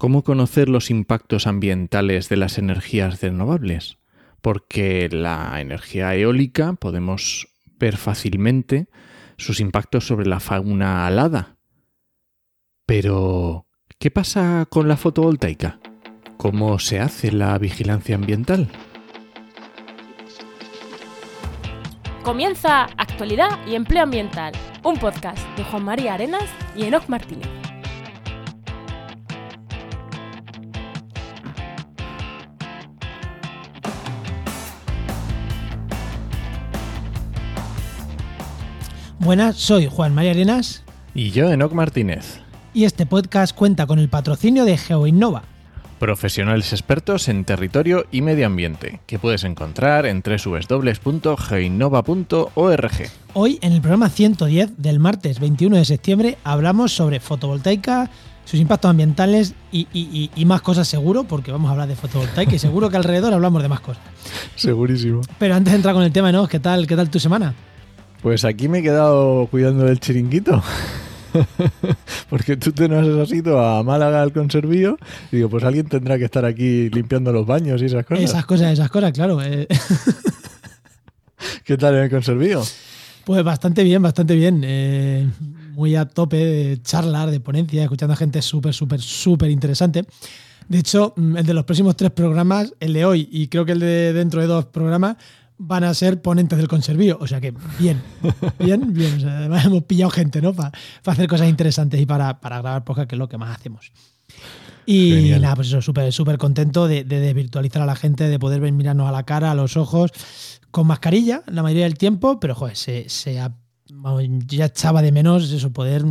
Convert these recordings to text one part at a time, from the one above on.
¿Cómo conocer los impactos ambientales de las energías renovables? Porque la energía eólica podemos ver fácilmente sus impactos sobre la fauna alada. Pero, ¿qué pasa con la fotovoltaica? ¿Cómo se hace la vigilancia ambiental? Comienza Actualidad y Empleo Ambiental, un podcast de Juan María Arenas y Enoch Martínez. Buenas, soy Juan María Arenas Y yo, Enoc Martínez, y este podcast cuenta con el patrocinio de GeoInnova. profesionales expertos en territorio y medio ambiente, que puedes encontrar en www.geinova.org. Hoy, en el programa 110 del martes 21 de septiembre, hablamos sobre fotovoltaica, sus impactos ambientales y, y- y- y más cosas seguro, porque vamos a hablar de fotovoltaica y seguro que alrededor hablamos de más cosas. Segurísimo. Pero antes de entrar con el tema, ¿no? ¿Qué tal, qué tal tu semana? Pues aquí me he quedado cuidando del chiringuito. Porque tú te nos has ido a Málaga al conservío y digo, pues alguien tendrá que estar aquí limpiando los baños y esas cosas. Esas cosas, esas cosas, claro. eh, ¿Qué tal en el conservío? Pues bastante bien, bastante bien. eh, muy a tope de charlas, de ponencias, escuchando a gente súper, súper, súper interesante. De hecho, mm, el de los próximos tres programas, el de hoy y creo que el de dentro de dos programas, van a ser ponentes del conservío. O sea que bien, bien, bien. O sea, además hemos pillado gente, ¿no? Para hacer cosas interesantes y para, para grabar podcast, que es lo que más hacemos. Y Genial. nada, pues eso, súper, súper contento de, de desvirtualizar a la gente, de poder ver- mirarnos a la cara, a los ojos, con mascarilla la mayoría del tiempo, pero joder, se, se ha- ya echaba de menos eso, poder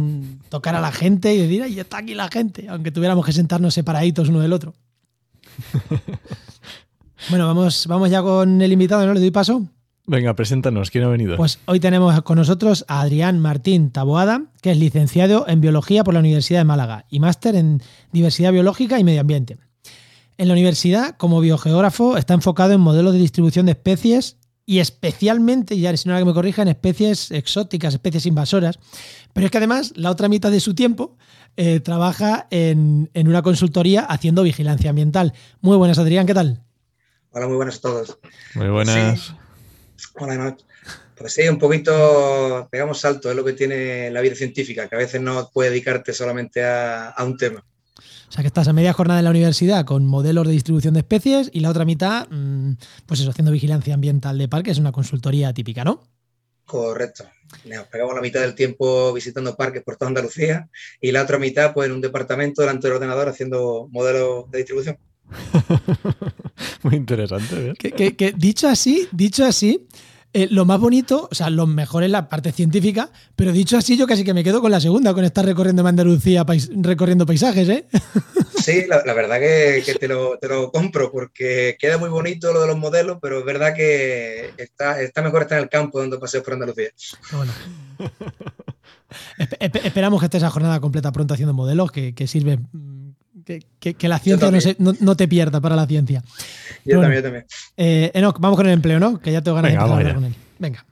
tocar a la gente y decir, ay, está aquí la gente, aunque tuviéramos que sentarnos separaditos uno del otro. bueno, vamos, vamos ya con el invitado, ¿no? Le doy paso. Venga, preséntanos, ¿quién ha venido? Pues hoy tenemos con nosotros a Adrián Martín Taboada, que es licenciado en Biología por la Universidad de Málaga y máster en Diversidad Biológica y Medio Ambiente. En la universidad, como biogeógrafo, está enfocado en modelos de distribución de especies y especialmente, y ya si no que me corrija, en especies exóticas, especies invasoras. Pero es que además, la otra mitad de su tiempo eh, trabaja en, en una consultoría haciendo vigilancia ambiental. Muy buenas, Adrián, ¿qué tal? Hola, muy buenas a todos. Muy buenas. Sí. Buenas noches. Pues sí, un poquito pegamos salto, es lo que tiene la vida científica, que a veces no puedes dedicarte solamente a, a un tema. O sea, que estás a media jornada en la universidad con modelos de distribución de especies y la otra mitad, mm, pues eso, haciendo vigilancia ambiental de parques, una consultoría típica, ¿no? Correcto. Nos pegamos la mitad del tiempo visitando parques por toda Andalucía y la otra mitad pues en un departamento delante del ordenador haciendo modelos de distribución. Muy interesante, ¿ves? Que, que- que dicho así, dicho así, eh, lo más bonito, o sea, lo mejor es la parte científica, pero dicho así, yo casi que me quedo con la segunda, con estar recorriendo Andalucía, pais- recorriendo paisajes, ¿eh? Sí, la, la verdad que, que te, lo, te lo compro porque queda muy bonito lo de los modelos, pero es verdad que está, está mejor estar en el campo dando paseos por Andalucía. Bueno. Espe- espe- esperamos que esté esa jornada completa pronto haciendo modelos, que, que sirve. Que, que- que la ciencia no, se- no- no te pierda para la ciencia. Yo Bueno. también, yo también. Eh, Enoch, vamos con el empleo, ¿no? Que ya tengo ganas Venga, de empezar a vamos hablar con él. Venga.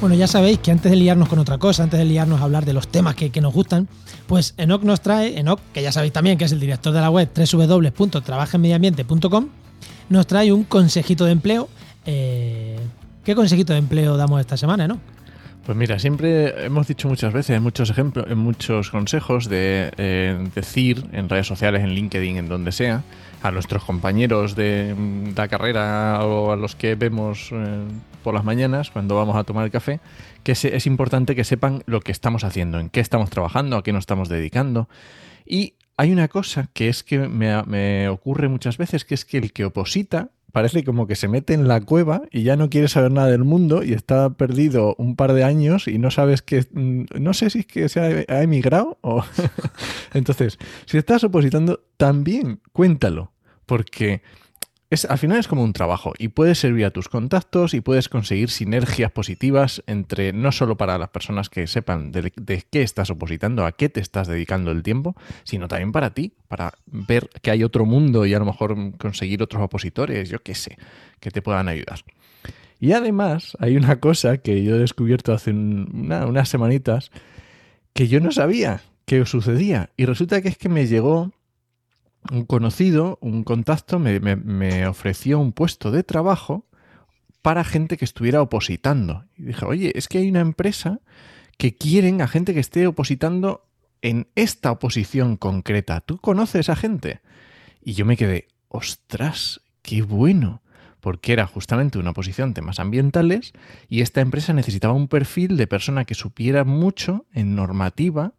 Bueno, ya sabéis que antes de liarnos con otra cosa, antes de liarnos a hablar de los temas que, que nos gustan, pues Enoch nos trae, Enoch, que ya sabéis también que es el director de la web www.trabajenmediambiente.com, nos trae un consejito de empleo. Eh, ¿Qué consejito de empleo damos esta semana, no? Pues mira, siempre hemos dicho muchas veces, en muchos ejemplos, muchos consejos de eh, decir en redes sociales, en LinkedIn, en donde sea, a nuestros compañeros de mm, la carrera o a los que vemos eh, por las mañanas cuando vamos a tomar el café, que es importante que sepan lo que estamos haciendo, en qué estamos trabajando, a qué nos estamos dedicando. Y hay una cosa que es que me, me ocurre muchas veces, que es que el que oposita parece como que se mete en la cueva y ya no quiere saber nada del mundo y está perdido un par de años y no sabes que mm, no sé si es que se ha, ha emigrado o entonces si estás opositando también cuéntalo porque es, al final es como un trabajo y puedes servir a tus contactos y puedes conseguir sinergias positivas entre no solo para las personas que sepan de, qué estás opositando, a qué te estás dedicando el tiempo, sino también para ti, para ver que hay otro mundo y a lo mejor conseguir otros opositores, yo qué sé, que te puedan ayudar. Y además hay una cosa que yo he descubierto hace unas semanitas que yo no sabía que sucedía y resulta que es que me llegó un conocido, un contacto, me, ofreció un puesto de trabajo para gente que estuviera opositando. Y dije, oye, es que hay una empresa que quieren a gente que esté opositando en esta oposición concreta. ¿Tú conoces a gente? Y yo me quedé, ostras, qué bueno, porque era justamente una oposición de temas ambientales y esta empresa necesitaba un perfil de persona que supiera mucho en normativa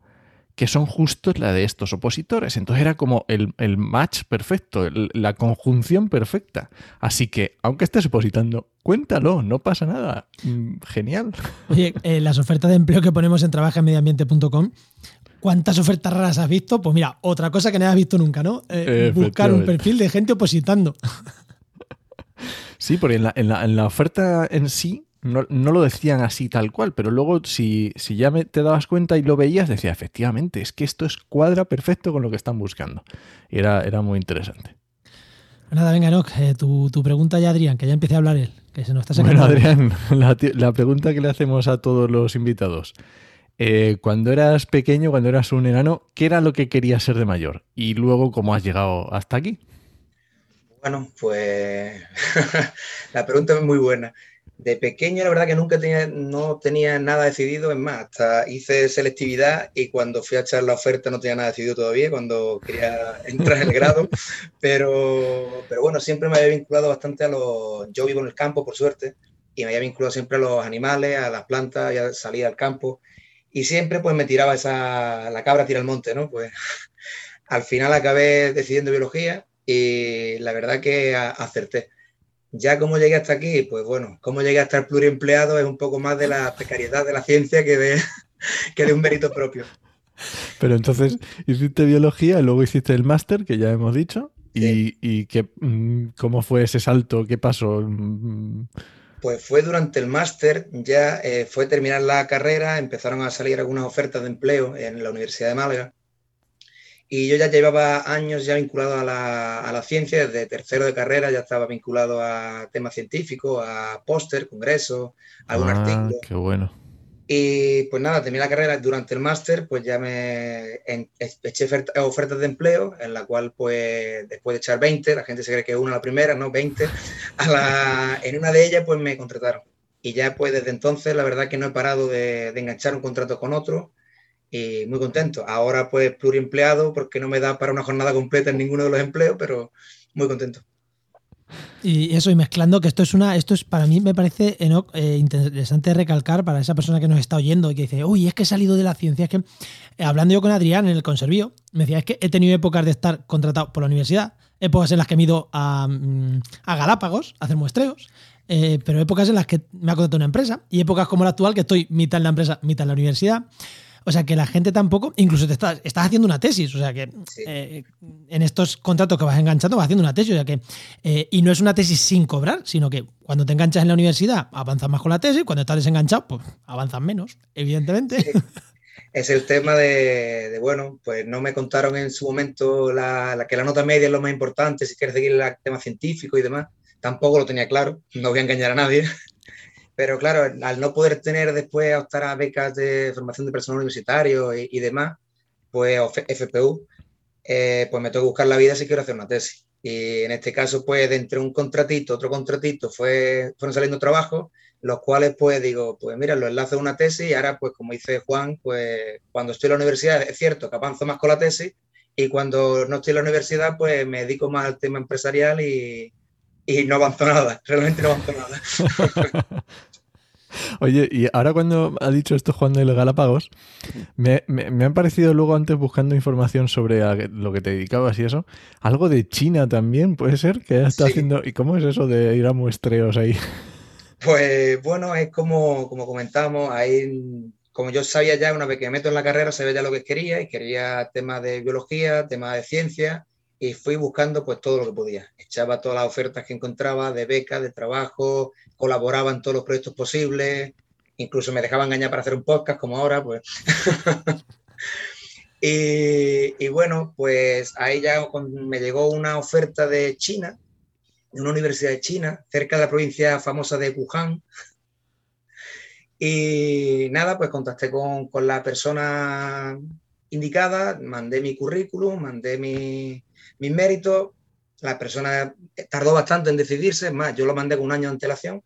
que son justos la de estos opositores. Entonces era como el, match perfecto, la conjunción perfecta. Así que, aunque estés opositando, cuéntalo, no pasa nada. Mm, genial. Oye, eh, las ofertas de empleo que ponemos en trabajamediambiente.com, ¿cuántas ofertas raras has visto? Pues mira, otra cosa que no has visto nunca, ¿no? Eh, buscar un perfil de gente opositando. Sí, porque en la oferta en sí no, lo decían así tal cual, pero luego si, si ya me, te dabas cuenta y lo veías, decía, efectivamente, es que esto es cuadra perfecto con lo que están buscando. Y era, era muy interesante. Nada, venga, no, eh, tu, pregunta ya, Adrián, que ya empiece a hablar él, que se nos está sacando. Bueno, Adrián, la, pregunta que le hacemos a todos los invitados. Eh, cuando eras pequeño, cuando eras un enano, ¿qué era lo que querías ser de mayor? Y luego, ¿cómo has llegado hasta aquí? Bueno, pues la pregunta es muy buena. De pequeño, la verdad que nunca tenía, no tenía nada decidido, es más, hasta hice selectividad y cuando fui a echar la oferta no tenía nada decidido todavía, cuando quería entrar en el grado, pero, pero bueno, siempre me había vinculado bastante a los... Yo vivo en el campo, por suerte, y me había vinculado siempre a los animales, a las plantas, ya salía al campo, y siempre pues me tiraba esa, la cabra tira al monte, ¿no? Pues al final acabé decidiendo biología y la verdad que acerté ya como llegué hasta aquí, pues bueno, cómo llegué a estar pluriempleado es un poco más de la precariedad de la ciencia que de, que de un mérito propio. Pero entonces hiciste biología, luego hiciste el máster, que ya hemos dicho, y, y mm, ¿cómo fue ese salto? ¿Qué pasó? Mm. Pues fue durante el máster, ya eh, fue terminar la carrera, empezaron a salir algunas ofertas de empleo en la Universidad de Málaga y yo ya llevaba años ya vinculado a la, a la ciencia, desde tercero de carrera ya estaba vinculado a temas científicos, a póster, congresos, algún ah, artículo. Qué bueno. Y pues nada, terminé la carrera durante el máster, pues ya me eché ofertas de empleo, en la cual pues después de echar 20, la gente se cree que una la primera, ¿no? 20, a la, en una de ellas pues me contrataron. Y ya pues desde entonces la verdad que no he parado de, de enganchar un contrato con otro y muy contento. Ahora pues pluriempleado porque no me da para una jornada completa en ninguno de los empleos, pero muy contento. Y eso, y mezclando, que esto es una, esto es para mí me parece eh, interesante recalcar para esa persona que nos está oyendo y que dice, uy, es que he salido de la ciencia. Es que eh, hablando yo con Adrián en el conservío, me decía, es que he tenido épocas de estar contratado por la universidad, épocas en las que he ido a, mm, Galápagos a hacer muestreos, eh, pero épocas en las que me ha contratado una empresa y épocas como la actual que estoy mitad en la empresa, mitad en la universidad. O sea, que la gente tampoco, incluso te estás, estás haciendo una tesis, o sea, que eh, en estos contratos que vas enganchando vas haciendo una tesis, o sea, que, eh, y no es una tesis sin cobrar, sino que cuando te enganchas en la universidad avanzas más con la tesis, cuando estás desenganchado, pues avanzas menos, evidentemente. Es el tema de, bueno, pues no me contaron en su momento la, que la nota media es lo más importante, si quieres seguir el tema científico y demás. Tampoco lo tenía claro, no voy a engañar a nadie. Pero claro, al no poder tener después optar a becas de formación de personal universitario y, demás, pues FPU, eh, pues me tengo que buscar la vida si quiero hacer una tesis. Y en este caso, pues de entre un contratito, otro contratito, fue, fueron saliendo trabajos, los cuales pues digo, pues mira, lo enlazo a una tesis y ahora pues como dice Juan, pues cuando estoy en la universidad es cierto que avanzo más con la tesis y cuando no estoy en la universidad pues me dedico más al tema empresarial y, y no avanzó nada, realmente no avanzó nada. Oye, y ahora cuando ha dicho esto Juan de los Galápagos, me, me, han parecido luego antes buscando información sobre lo que te dedicabas y eso, algo de China también, puede ser, que está haciendo... ¿Y cómo es eso de ir a muestreos ahí? Pues bueno, es como, como comentábamos, ahí, como yo sabía ya, una vez que me meto en la carrera, sabía ya lo que quería y quería temas de biología, temas de ciencia, y fui buscando pues todo lo que podía. Echaba todas las ofertas que encontraba de becas, de trabajo, colaboraba en todos los proyectos posibles, incluso me dejaba engañar para hacer un podcast como ahora, pues. y, bueno, pues ahí ya me llegó una oferta de China, una universidad de China, cerca de la provincia famosa de Wuhan. Y nada, pues contacté con, con la persona indicada, mandé mi currículum, mandé mi, mis méritos. La persona tardó bastante en decidirse, más, yo lo mandé con un año de antelación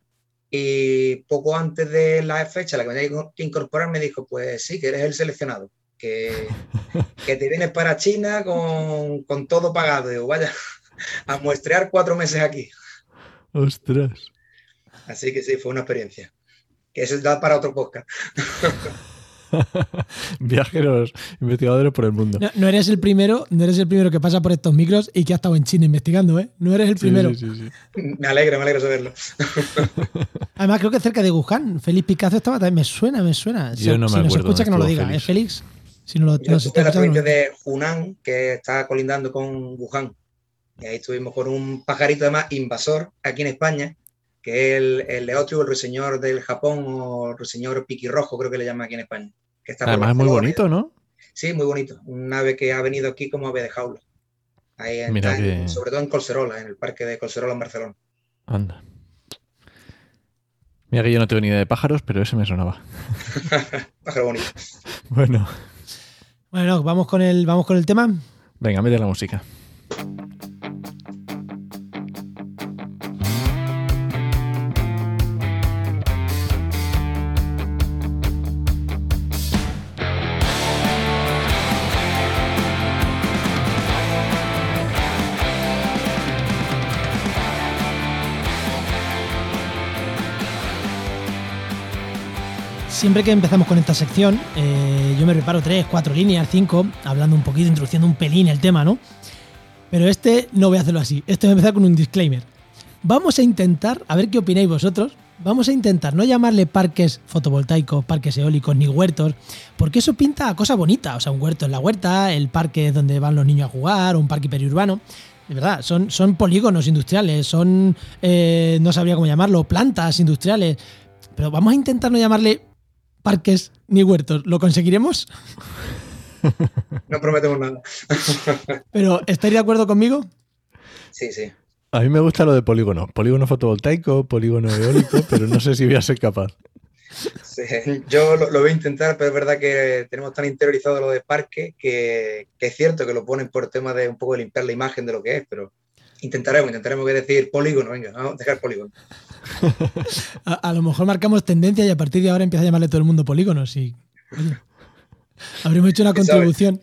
y poco antes de la fecha la que me tenía que incorporar me dijo, pues sí, que eres el seleccionado, que, que te vienes para China con, con todo pagado. Digo, vaya, a muestrear cuatro meses aquí. Ostras. Así que sí, fue una experiencia. Que eso da para otro podcast. Viajeros, investigadores por el mundo. No, eres el primero, no eres el primero que pasa por estos micros y que ha estado en China investigando, ¿eh? No eres el primero. Sí, sí, me alegro, me alegro saberlo. Además, creo que cerca de Wuhan, Félix Picasso estaba también. Me suena, me suena. Yo no si me nos escucha que no lo diga, ¿es Félix? Si no lo, Yo estuve en la provincia de Hunan, que está colindando con Wuhan. Y ahí estuvimos con un pajarito además invasor aquí en España, que es el, el leotrio, el ruiseñor del Japón o el ruiseñor piquirrojo, creo que le llaman aquí en España. Que está Además es muy bonito, ¿no? Sí, muy bonito. Un ave que ha venido aquí como ave de jaula. Ahí en, Mira en- que- Sobre todo en Colserola, en el parque de Colserola en Barcelona. Anda. Mira que yo no tengo ni idea de pájaros, pero ese me sonaba. Pájaro bonito. Bueno, Bueno, vamos con el, vamos con el tema. venga, mete la música. Siempre que empezamos con esta sección, eh, yo me preparo tres, cuatro líneas, cinco, hablando un poquito, introduciendo un pelín el tema, ¿no? Pero este no voy a hacerlo así. Este voy a empezar con un disclaimer. Vamos a intentar, a ver qué opináis vosotros, vamos a intentar no llamarle parques fotovoltaicos, parques eólicos ni huertos, porque eso pinta a cosa bonita. O sea, un huerto en la huerta, el parque es donde van los niños a jugar, un parque periurbano. De verdad, son, son polígonos industriales, son, eh, no sabría cómo llamarlo, plantas industriales. Pero vamos a intentar no llamarle parques ni huertos. ¿Lo conseguiremos? No prometemos nada. Pero ¿estáis de acuerdo conmigo? Sí, sí. A mí me gusta lo de polígono. Polígono fotovoltaico, polígono eólico, pero no sé si voy a ser capaz. Sí, Yo lo, lo voy a intentar, pero es verdad que tenemos tan interiorizado lo de parque que, que es cierto que lo ponen por tema de un poco de limpiar la imagen de lo que es, pero intentaremos, intentaremos que decir polígono, venga, vamos a dejar polígono. A, a lo mejor marcamos tendencia y a partir de ahora empieza a llamarle todo el mundo polígonos. Y, oye, habremos hecho una contribución.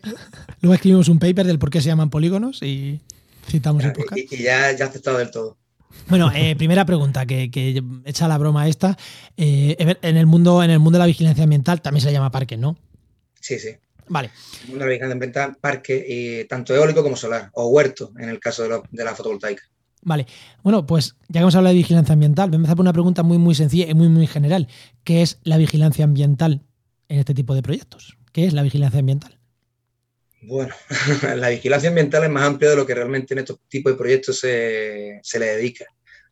Luego escribimos un paper del por qué se llaman polígonos y citamos el podcast. Y, y ya, ya aceptado del todo. Bueno, eh, primera pregunta, que, que echa la broma esta. Eh, en, el mundo, en el mundo de la vigilancia ambiental también se le llama parque, ¿no? Sí, sí. Vale. Una vigilancia ambiental, parque, y tanto eólico como solar, o huerto en el caso de, lo- de la fotovoltaica. Vale. Bueno, pues ya que hemos hablado de vigilancia ambiental, voy a empezar por una pregunta muy, muy sencilla y muy, muy general. ¿Qué es la vigilancia ambiental en este tipo de proyectos? ¿Qué es la vigilancia ambiental? Bueno, la vigilancia ambiental es más amplia de lo que realmente en estos tipos de proyectos se, se le dedica.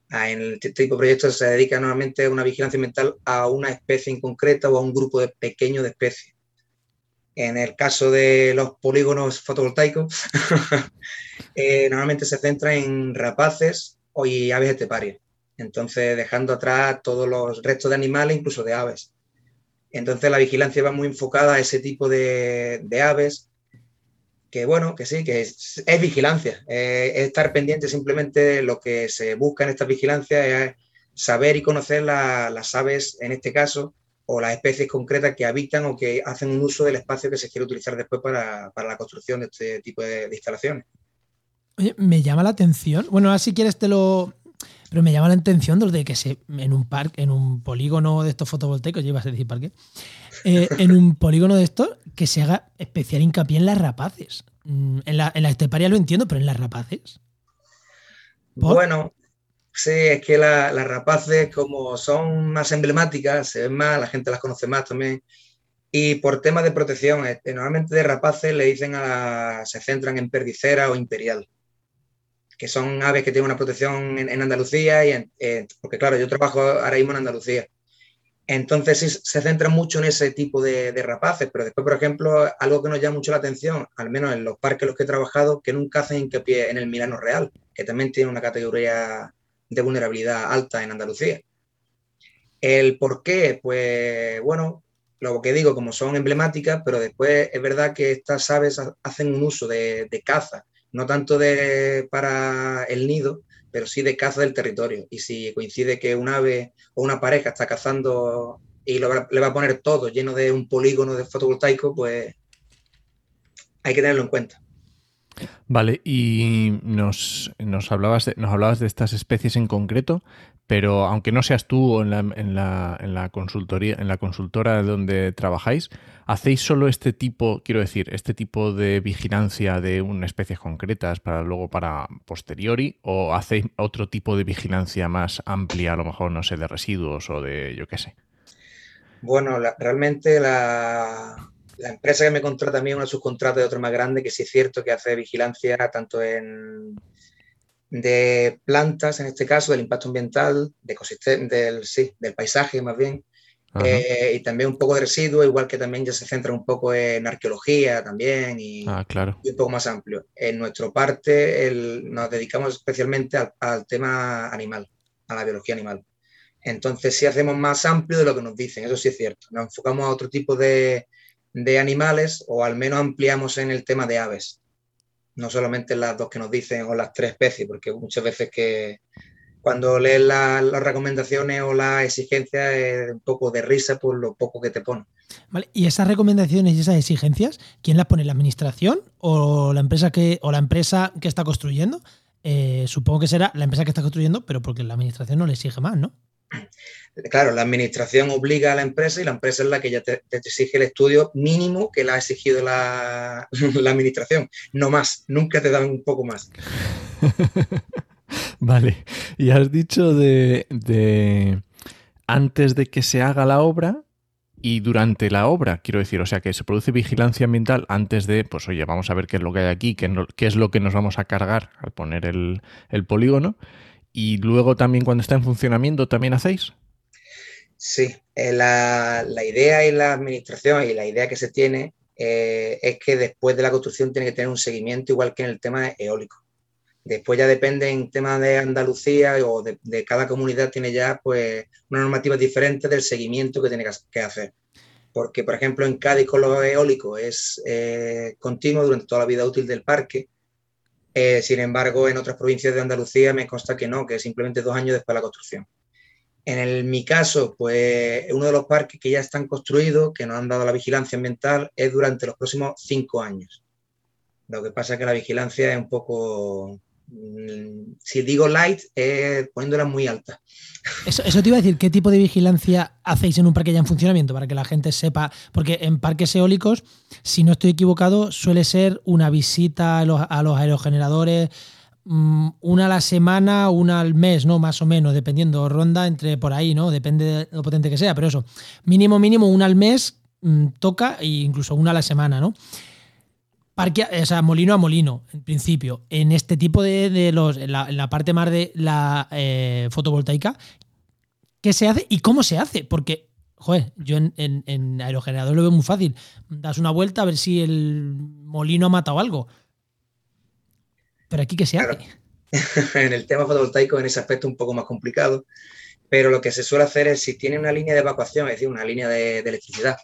Ah, En este tipo de proyectos se dedica normalmente una vigilancia ambiental a una especie en concreta o a un grupo de pequeño de especies. En el caso de los polígonos fotovoltaicos, eh, normalmente se centra en rapaces y aves esteparias. Entonces, dejando atrás todos los restos de animales, incluso de aves. Entonces, la vigilancia va muy enfocada a ese tipo de, aves que bueno, que sí, que es, vigilancia, eh, es estar pendiente simplemente lo que se busca en esta vigilancia, es saber y conocer la- las aves, en este caso, o las especies concretas que habitan o que hacen un uso del espacio que se quiere utilizar después para, para la construcción de este tipo de, de instalaciones. Oye, me llama la atención. Bueno, ahora si quieres te lo. Pero me llama la atención de lo de que se en un parque, en un polígono de estos fotovoltaicos, ya ibas a decir parque, eh, en un polígono de estos, que se haga especial hincapié en las rapaces. Mm, En la, en la esteparia lo entiendo, pero en las rapaces. ¿Por? Bueno, sí, es que la- las rapaces, como son más emblemáticas, se ven más, la gente las conoce más también. Y por temas de protección, eh, normalmente de rapaces le dicen a la- se centran en perdicera o imperial. que son aves que tienen una protección en, Andalucía, y porque claro, yo trabajo ahora mismo en Andalucía. Entonces sí, se centra mucho en ese tipo de, rapaces, pero después, por ejemplo, algo que nos llama mucho la atención, al menos en los parques en los que he trabajado, que nunca hacen hincapié en el Milano Real, que también tiene una categoría de vulnerabilidad alta en Andalucía. El por qué, pues bueno, lo que digo, como son emblemáticas, pero después es verdad que estas aves hacen un uso de, caza, no tanto de, para el nido, pero sí de caza del territorio. Y si coincide que un ave o una pareja está cazando y le va a poner todo lleno de un polígono de fotovoltaico, pues hay que tenerlo en cuenta. Vale, y nos, hablabas de, nos hablabas de estas especies en concreto, pero aunque no seas tú en la, en la, en la consultoría, en la consultora donde trabajáis, ¿hacéis solo este tipo, quiero decir, este tipo de vigilancia de unas especies concretas para luego para posteriori? ¿O hacéis otro tipo de vigilancia más amplia, a lo mejor, no sé, de residuos o de yo qué sé? Bueno, realmente la, la empresa que me contrata a mí es una subcontrata de otro más grande que sí es cierto que hace vigilancia tanto en de plantas, en este caso, del impacto ambiental, de del, sí, del paisaje más bien, eh, y también un poco de residuos, igual que también ya se centra un poco en arqueología también y, ah, claro. un poco más amplio. En nuestra parte nos dedicamos especialmente al, tema animal, a la biología animal. Entonces sí hacemos más amplio de lo que nos dicen, eso sí es cierto. Nos enfocamos a otro tipo de, de animales o al menos ampliamos en el tema de aves. No solamente las dos que nos dicen o las tres especies, porque muchas veces que cuando lees las recomendaciones o las exigencias es un poco de risa por lo poco que te ponen. Vale, y esas recomendaciones y esas exigencias, ¿quién las pone? ¿La administración o la empresa que, o la empresa que está construyendo? Eh, supongo que será la empresa que está construyendo, pero porque la administración no le exige más, ¿no? Claro, la administración obliga a la empresa y la empresa es la que ya te, exige el estudio mínimo que la ha exigido la, administración, no más, nunca te dan un poco más. vale, y has dicho de, antes de que se haga la obra y durante la obra, quiero decir, o sea que se produce vigilancia ambiental antes de, pues oye, vamos a ver qué es lo que hay aquí, qué, es lo que nos vamos a cargar al poner el polígono. Y luego también cuando está en funcionamiento, ¿también hacéis? Sí, eh, la, idea y la administración y la idea que se tiene eh, es que después de la construcción tiene que tener un seguimiento igual que en el tema eólico. Después ya depende en tema de Andalucía o de, cada comunidad tiene ya pues una normativa diferente del seguimiento que tiene que hacer. Porque, por ejemplo, en Cádiz con los eólicos es eh, continuo durante toda la vida útil del parque. Sin embargo, en otras provincias de Andalucía me consta que no, que es simplemente dos años después de la construcción. En mi caso, pues uno de los parques que ya están construidos, que nos han dado la vigilancia ambiental, es durante los próximos cinco años. Lo que pasa es que la vigilancia es un poco, si digo light, es poniéndola muy alta. Eso, te iba a decir, ¿qué tipo de vigilancia hacéis en un parque ya en funcionamiento para que la gente sepa? Porque en parques eólicos, si no estoy equivocado, suele ser una visita a los, a los aerogeneradores, Mm, una a la semana, una al mes, ¿no? Más o menos, dependiendo, ronda entre por ahí, ¿no? Depende de lo potente que sea, pero eso, mínimo, mínimo, una al mes mm, toca e incluso una a la semana, ¿no? Parque, o sea, molino a molino, en principio. En este tipo de, los, en la, parte más de la eh, fotovoltaica, ¿qué se hace y cómo se hace? Porque, joder, yo en, en aerogenerador lo veo muy fácil. Das una vuelta a ver si el molino ha matado algo pero aquí, ¿qué se hace? en el tema fotovoltaico, en ese aspecto, un poco más complicado. Pero lo que se suele hacer es, si tiene una línea de evacuación, es decir, una línea de, electricidad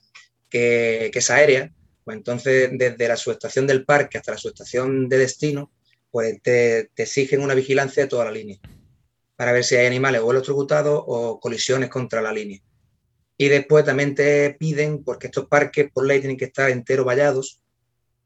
que, es aérea, pues entonces desde la subestación del parque hasta la subestación de destino, pues te, exigen una vigilancia de toda la línea para ver si hay animales o electrocutados o colisiones contra la línea. Y después también te piden, porque estos parques por ley tienen que estar enteros vallados,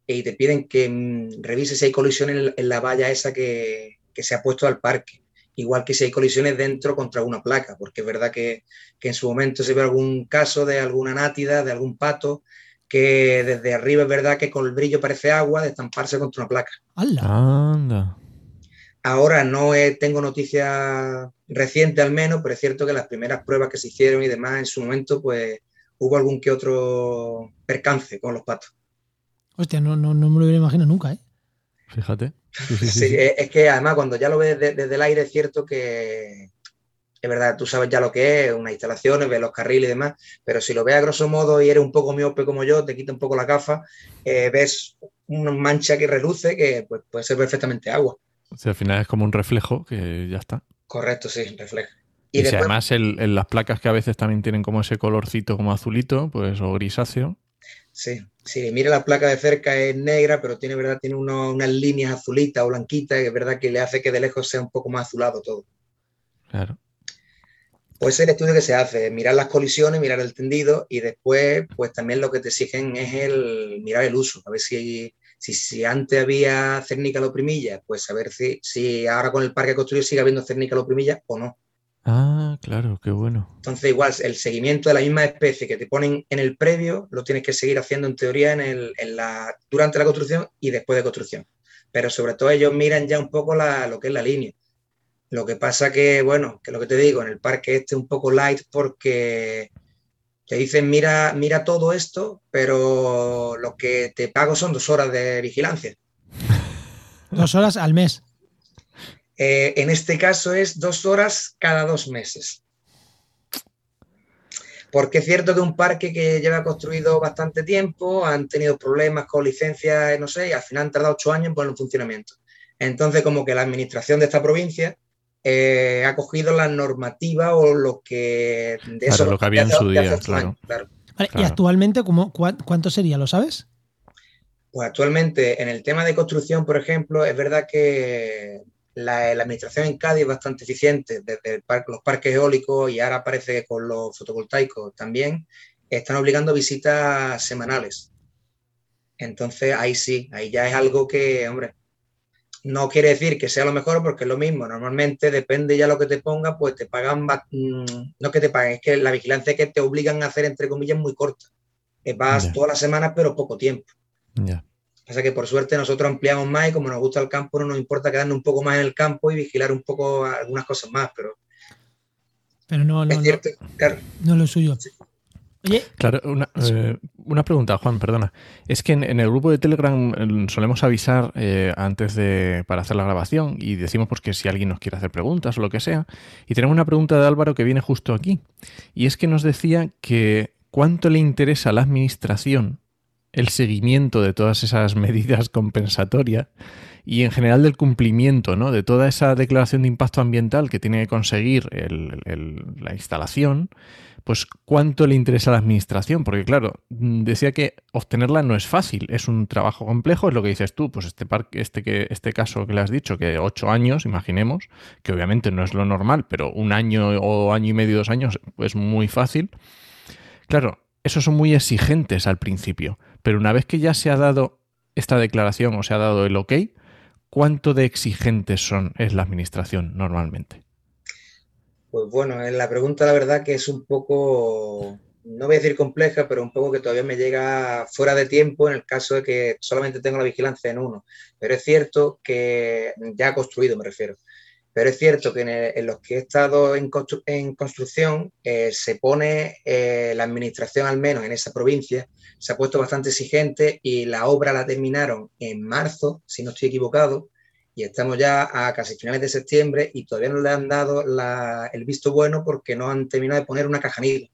y te piden que mm, revises si hay colisiones en, la valla esa que, se ha puesto al parque. Igual que si hay colisiones dentro contra una placa, porque es verdad que, en su momento se ve algún caso de alguna nátida, de algún pato, que desde arriba es verdad que con el brillo parece agua de estamparse contra una placa. Anda. Ahora no tengo noticia reciente al menos, pero es cierto que las primeras pruebas que se hicieron y demás en su momento, pues hubo algún que otro percance con los patos. Hostia, no, no, no me lo hubiera imaginado nunca, ¿eh? Fíjate. Sí, es que además cuando ya lo ves desde, el aire es cierto que es verdad, tú sabes ya lo que es, unas instalaciones, ves los carriles y demás, pero si lo ves a grosso modo y eres un poco miope como yo, te quita un poco la gafa, eh, ves una mancha que reluce que pues, puede ser perfectamente agua. O sea, al final es como un reflejo que ya está. Correcto, sí, reflejo. Y, si además en las placas que a veces también tienen como ese colorcito como azulito, pues o grisáceo. Sí, sí, mira la placa de cerca es negra, pero tiene verdad, tiene unas líneas azulitas o blanquitas, que es verdad que le hace que de lejos sea un poco más azulado todo. Claro. Pues el estudio que se hace, mirar las colisiones, mirar el tendido y después, pues también lo que te exigen es el mirar el uso, a ver si, si, si antes había cernícalo primilla, pues a ver si, si ahora con el parque construido sigue habiendo cernícalo primilla o no. Ah, claro, qué bueno. Entonces, igual, el seguimiento de la misma especie que te ponen en el previo, lo tienes que seguir haciendo en teoría en, el, en la, durante la construcción y después de construcción. Pero sobre todo ellos miran ya un poco la, lo que es la línea. Lo que pasa que, bueno, que lo que te digo, en el parque este un poco light porque te dicen, mira, mira todo esto, pero lo que te pago son dos horas de vigilancia. dos horas al mes. Eh, en este caso es dos horas cada dos meses. Porque es cierto que un parque que lleva construido bastante tiempo, han tenido problemas con licencias, no sé, y al final han tardado ocho años en ponerlo en funcionamiento. Entonces, como que la administración de esta provincia eh, ha cogido la normativa o lo que... De eso, lo que había en su día, claro. ¿Y actualmente ¿cómo, cuánto sería, lo sabes? Pues actualmente en el tema de construcción, por ejemplo, es verdad que la, administración en Cádiz es bastante eficiente, desde los parques eólicos y ahora parece que con los fotovoltaicos también, están obligando visitas semanales. Entonces ahí sí, ahí ya es algo que, hombre, no quiere decir que sea lo mejor porque es lo mismo. Normalmente depende ya lo que te ponga, pues te pagan, mm, no que te paguen, es que la vigilancia que te obligan a hacer, entre comillas, es muy corta. Vas todas las semanas, pero poco tiempo. Ya. Pasa que por suerte nosotros ampliamos más y como nos gusta el campo, no nos importa quedarnos un poco más en el campo y vigilar un poco algunas cosas más, pero. Pero no, no. Es cierto, claro. No es lo suyo. Oye. Claro, eh, una, pregunta, Juan, perdona. Es que en, el grupo de Telegram eh, solemos avisar eh, antes de para hacer la grabación y decimos pues que si alguien nos quiere hacer preguntas o lo que sea. Y tenemos una pregunta de Álvaro que viene justo aquí. Y es que nos decía que cuánto le interesa a la administración el seguimiento de todas esas medidas compensatorias y en general del cumplimiento ¿no? de toda esa declaración de impacto ambiental que tiene que conseguir la instalación, pues cuánto le interesa a la administración, porque claro, decía que obtenerla no es fácil, es un trabajo complejo, es lo que dices tú, pues este parque, este que, este caso que le has dicho, que ocho años, imaginemos, que obviamente no es lo normal, pero un año o año y medio, dos años, es muy fácil. Claro, esos son muy exigentes al principio, pero una vez que ya se ha dado esta declaración o se ha dado el ok, ¿cuánto de exigentes son es la administración normalmente? Pues bueno, en la pregunta la verdad que es un poco, no voy a decir compleja, pero un poco que todavía me llega fuera de tiempo en el caso de que solamente tengo la vigilancia en uno. Pero es cierto que ya construido, me refiero. Pero es cierto que en, los que he estado en, construcción eh, se pone eh, la administración, al menos en esa provincia, se ha puesto bastante exigente y la obra la terminaron en marzo, si no estoy equivocado, y estamos ya a casi finales de septiembre y todavía no le han dado el visto bueno porque no han terminado de poner una cajanilla.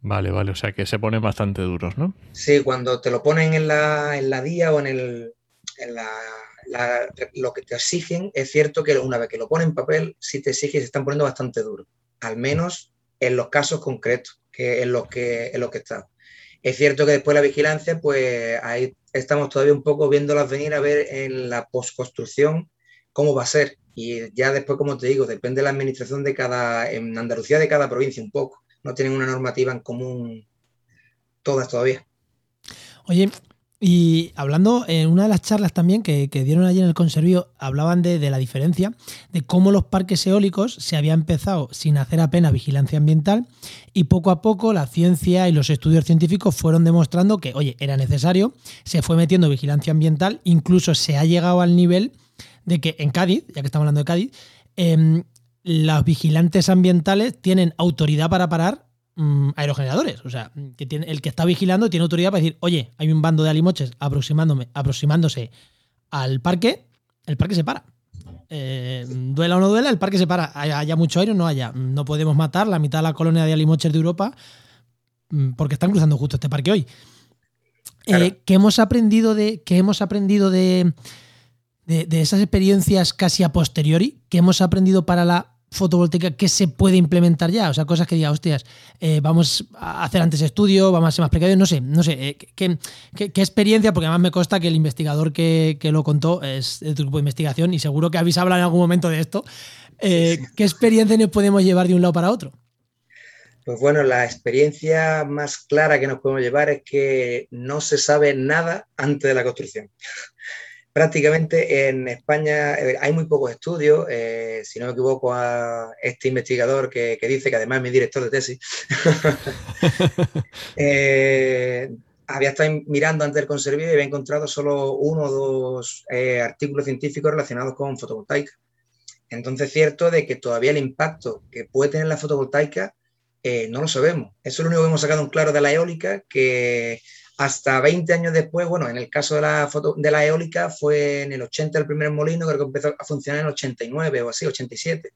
Vale, vale, o sea que se ponen bastante duros, ¿no? Sí, cuando te lo ponen en la, en la día o en, el, en la lo que te exigen, es cierto que una vez que lo ponen en papel, si te exigen, se están poniendo bastante duro, al menos en los casos concretos, que en los que, en los que está. Es cierto que después la vigilancia, pues ahí estamos todavía un poco viéndolas venir a ver en la postconstrucción cómo va a ser. Y ya después, como te digo, depende de la administración de cada, en Andalucía de cada provincia un poco. No tienen una normativa en común todas todavía. Oye, y hablando, en una de las charlas también que, dieron ayer en el Conservío, hablaban de, la diferencia, de cómo los parques eólicos se había empezado sin hacer apenas vigilancia ambiental y poco a poco la ciencia y los estudios científicos fueron demostrando que, oye, era necesario, se fue metiendo vigilancia ambiental, incluso se ha llegado al nivel de que en Cádiz, ya que estamos hablando de Cádiz, eh, los vigilantes ambientales tienen autoridad para parar Mm, aerogeneradores. O sea, que tiene, el que está vigilando tiene autoridad para decir, oye, hay un bando de alimoches aproximándome, aproximándose al parque, el parque se para. Eh, duela o no duela, el parque se para. Haya, mucho aire o no haya. No podemos matar la mitad de la colonia de alimoches de Europa mm, porque están cruzando justo este parque hoy. Eh, ¿Qué hemos aprendido de. ¿Qué hemos aprendido de, de, esas experiencias casi a posteriori? ¿Qué hemos aprendido para la fotovoltaica que se puede implementar ya? O sea, cosas que diga, hostias, eh, vamos a hacer antes estudio, vamos a ser más precarios, no sé, no sé, eh, ¿qué, experiencia? Porque además me consta que el investigador que, lo contó es de tu grupo de investigación y seguro que habéis hablado en algún momento de esto. Eh, ¿Qué experiencia nos podemos llevar de un lado para otro? Pues bueno, la experiencia más clara que nos podemos llevar es que no se sabe nada antes de la construcción prácticamente en España eh, hay muy pocos estudios, eh, si no me equivoco, a este investigador que, dice que además es mi director de tesis, eh, había estado mirando antes del conservio y había encontrado solo uno o dos artículos científicos relacionados con fotovoltaica. Entonces es cierto de que todavía el impacto que puede tener la fotovoltaica no lo sabemos. Eso es lo único que hemos sacado en claro de la eólica, que hasta 20 años después, bueno, en el caso de la, foto, de la eólica fue en el 80 el primer molino, creo que empezó a funcionar en el 89 o así, 87.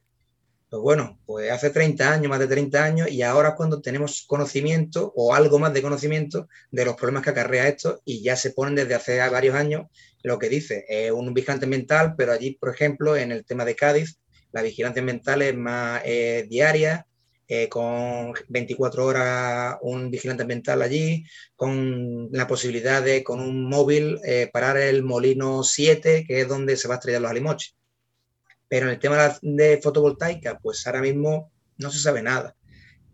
Pues bueno, pues hace 30 años, más de 30 años, y ahora cuando tenemos conocimiento o algo más de conocimiento de los problemas que acarrea esto y ya se ponen desde hace varios años lo que dice, es un vigilante ambiental, pero allí, por ejemplo, en el tema de Cádiz, la vigilancia ambiental es más eh, diaria, eh, con 24 horas un vigilante ambiental allí, con la posibilidad de con un móvil eh, parar el molino 7, que es donde se va a estrellar los alimoches. Pero en el tema de fotovoltaica, pues ahora mismo no se sabe nada.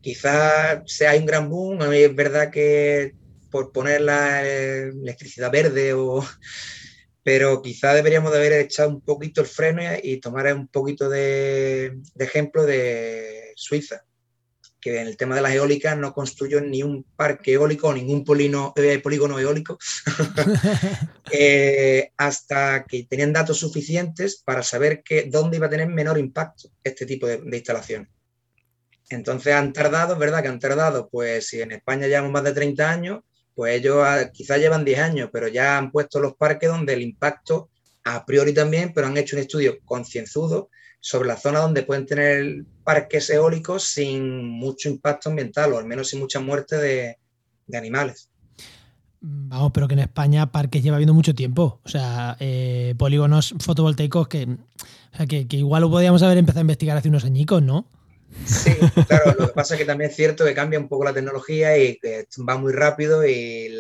Quizás sea un gran boom, es verdad que por poner la electricidad verde o pero quizá deberíamos de haber echado un poquito el freno y tomar un poquito de ejemplo de Suiza que en el tema de las eólicas no construyó ni un parque eólico o ningún eh, polígono eólico eh, hasta que tenían datos suficientes para saber que, dónde iba a tener menor impacto este tipo de, instalaciones. Entonces han tardado, ¿verdad? Que han tardado, pues si en España llevamos más de 30 años, pues ellos ah, quizás llevan 10 años, pero ya han puesto los parques donde el impacto, a priori también, pero han hecho un estudio concienzudo sobre la zona donde pueden tener parques eólicos sin mucho impacto ambiental o al menos sin mucha muerte de, animales. Vamos, pero que en España parques lleva habiendo mucho tiempo. O sea, eh, polígonos fotovoltaicos que, que, igual lo podíamos haber empezado a investigar hace unos añicos, ¿no? Sí, claro, lo que pasa es que también es cierto que cambia un poco la tecnología y que va muy rápido y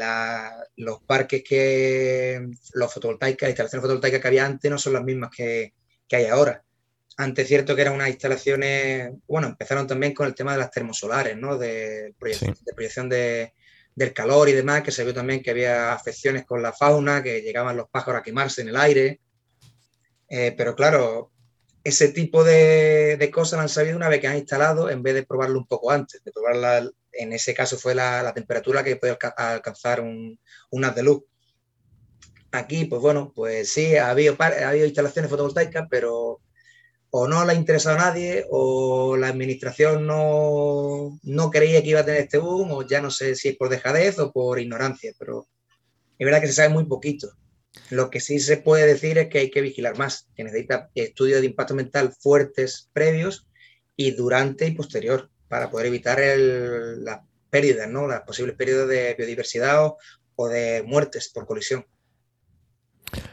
los parques que, los fotovoltaicas, instalaciones fotovoltaicas que había antes no son las mismas que, que hay ahora. Antes cierto que eran unas instalaciones, bueno, empezaron también con el tema de las termosolares, ¿no? De proyección, de, del calor y demás, que se vio también que había afecciones con la fauna, que llegaban los pájaros a quemarse en el aire. Eh, pero claro, ese tipo de, cosas lo han sabido una vez que han instalado, en vez de probarlo un poco antes, de probarla, en ese caso fue la, temperatura que puede alcanzar un, un haz de luz. Aquí, pues bueno, pues sí, ha habido, ha habido instalaciones fotovoltaicas, pero o no le ha interesado a nadie, o la administración no, no, creía que iba a tener este boom, o ya no sé si es por dejadez o por ignorancia, pero es verdad que se sabe muy poquito. Lo que sí se puede decir es que hay que vigilar más, que necesita estudios de impacto mental fuertes previos y durante y posterior, para poder evitar las pérdidas, ¿no? las posibles pérdidas de biodiversidad o de muertes por colisión.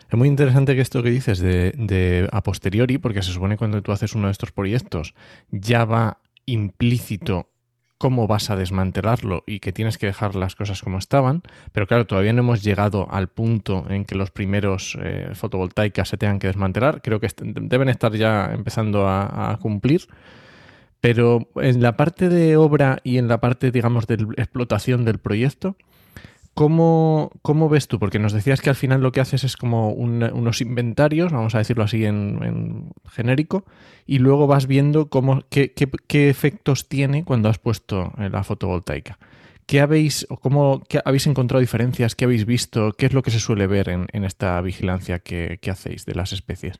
Es muy interesante que esto que dices de, a posteriori, porque se supone cuando tú haces uno de estos proyectos ya va implícito cómo vas a desmantelarlo y que tienes que dejar las cosas como estaban, pero claro, todavía no hemos llegado al punto en que los primeros eh, fotovoltaicas se tengan que desmantelar, creo que deben estar ya empezando a, a cumplir, pero en la parte de obra y en la parte, digamos, de explotación del proyecto, ¿Cómo, ¿Cómo, ves tú? Porque nos decías que al final lo que haces es como unos inventarios, vamos a decirlo así en, genérico, y luego vas viendo cómo, qué, efectos tiene cuando has puesto la fotovoltaica. ¿Qué habéis, cómo, habéis encontrado diferencias? ¿Qué habéis visto? ¿Qué es lo que se suele ver en, esta vigilancia que, hacéis de las especies?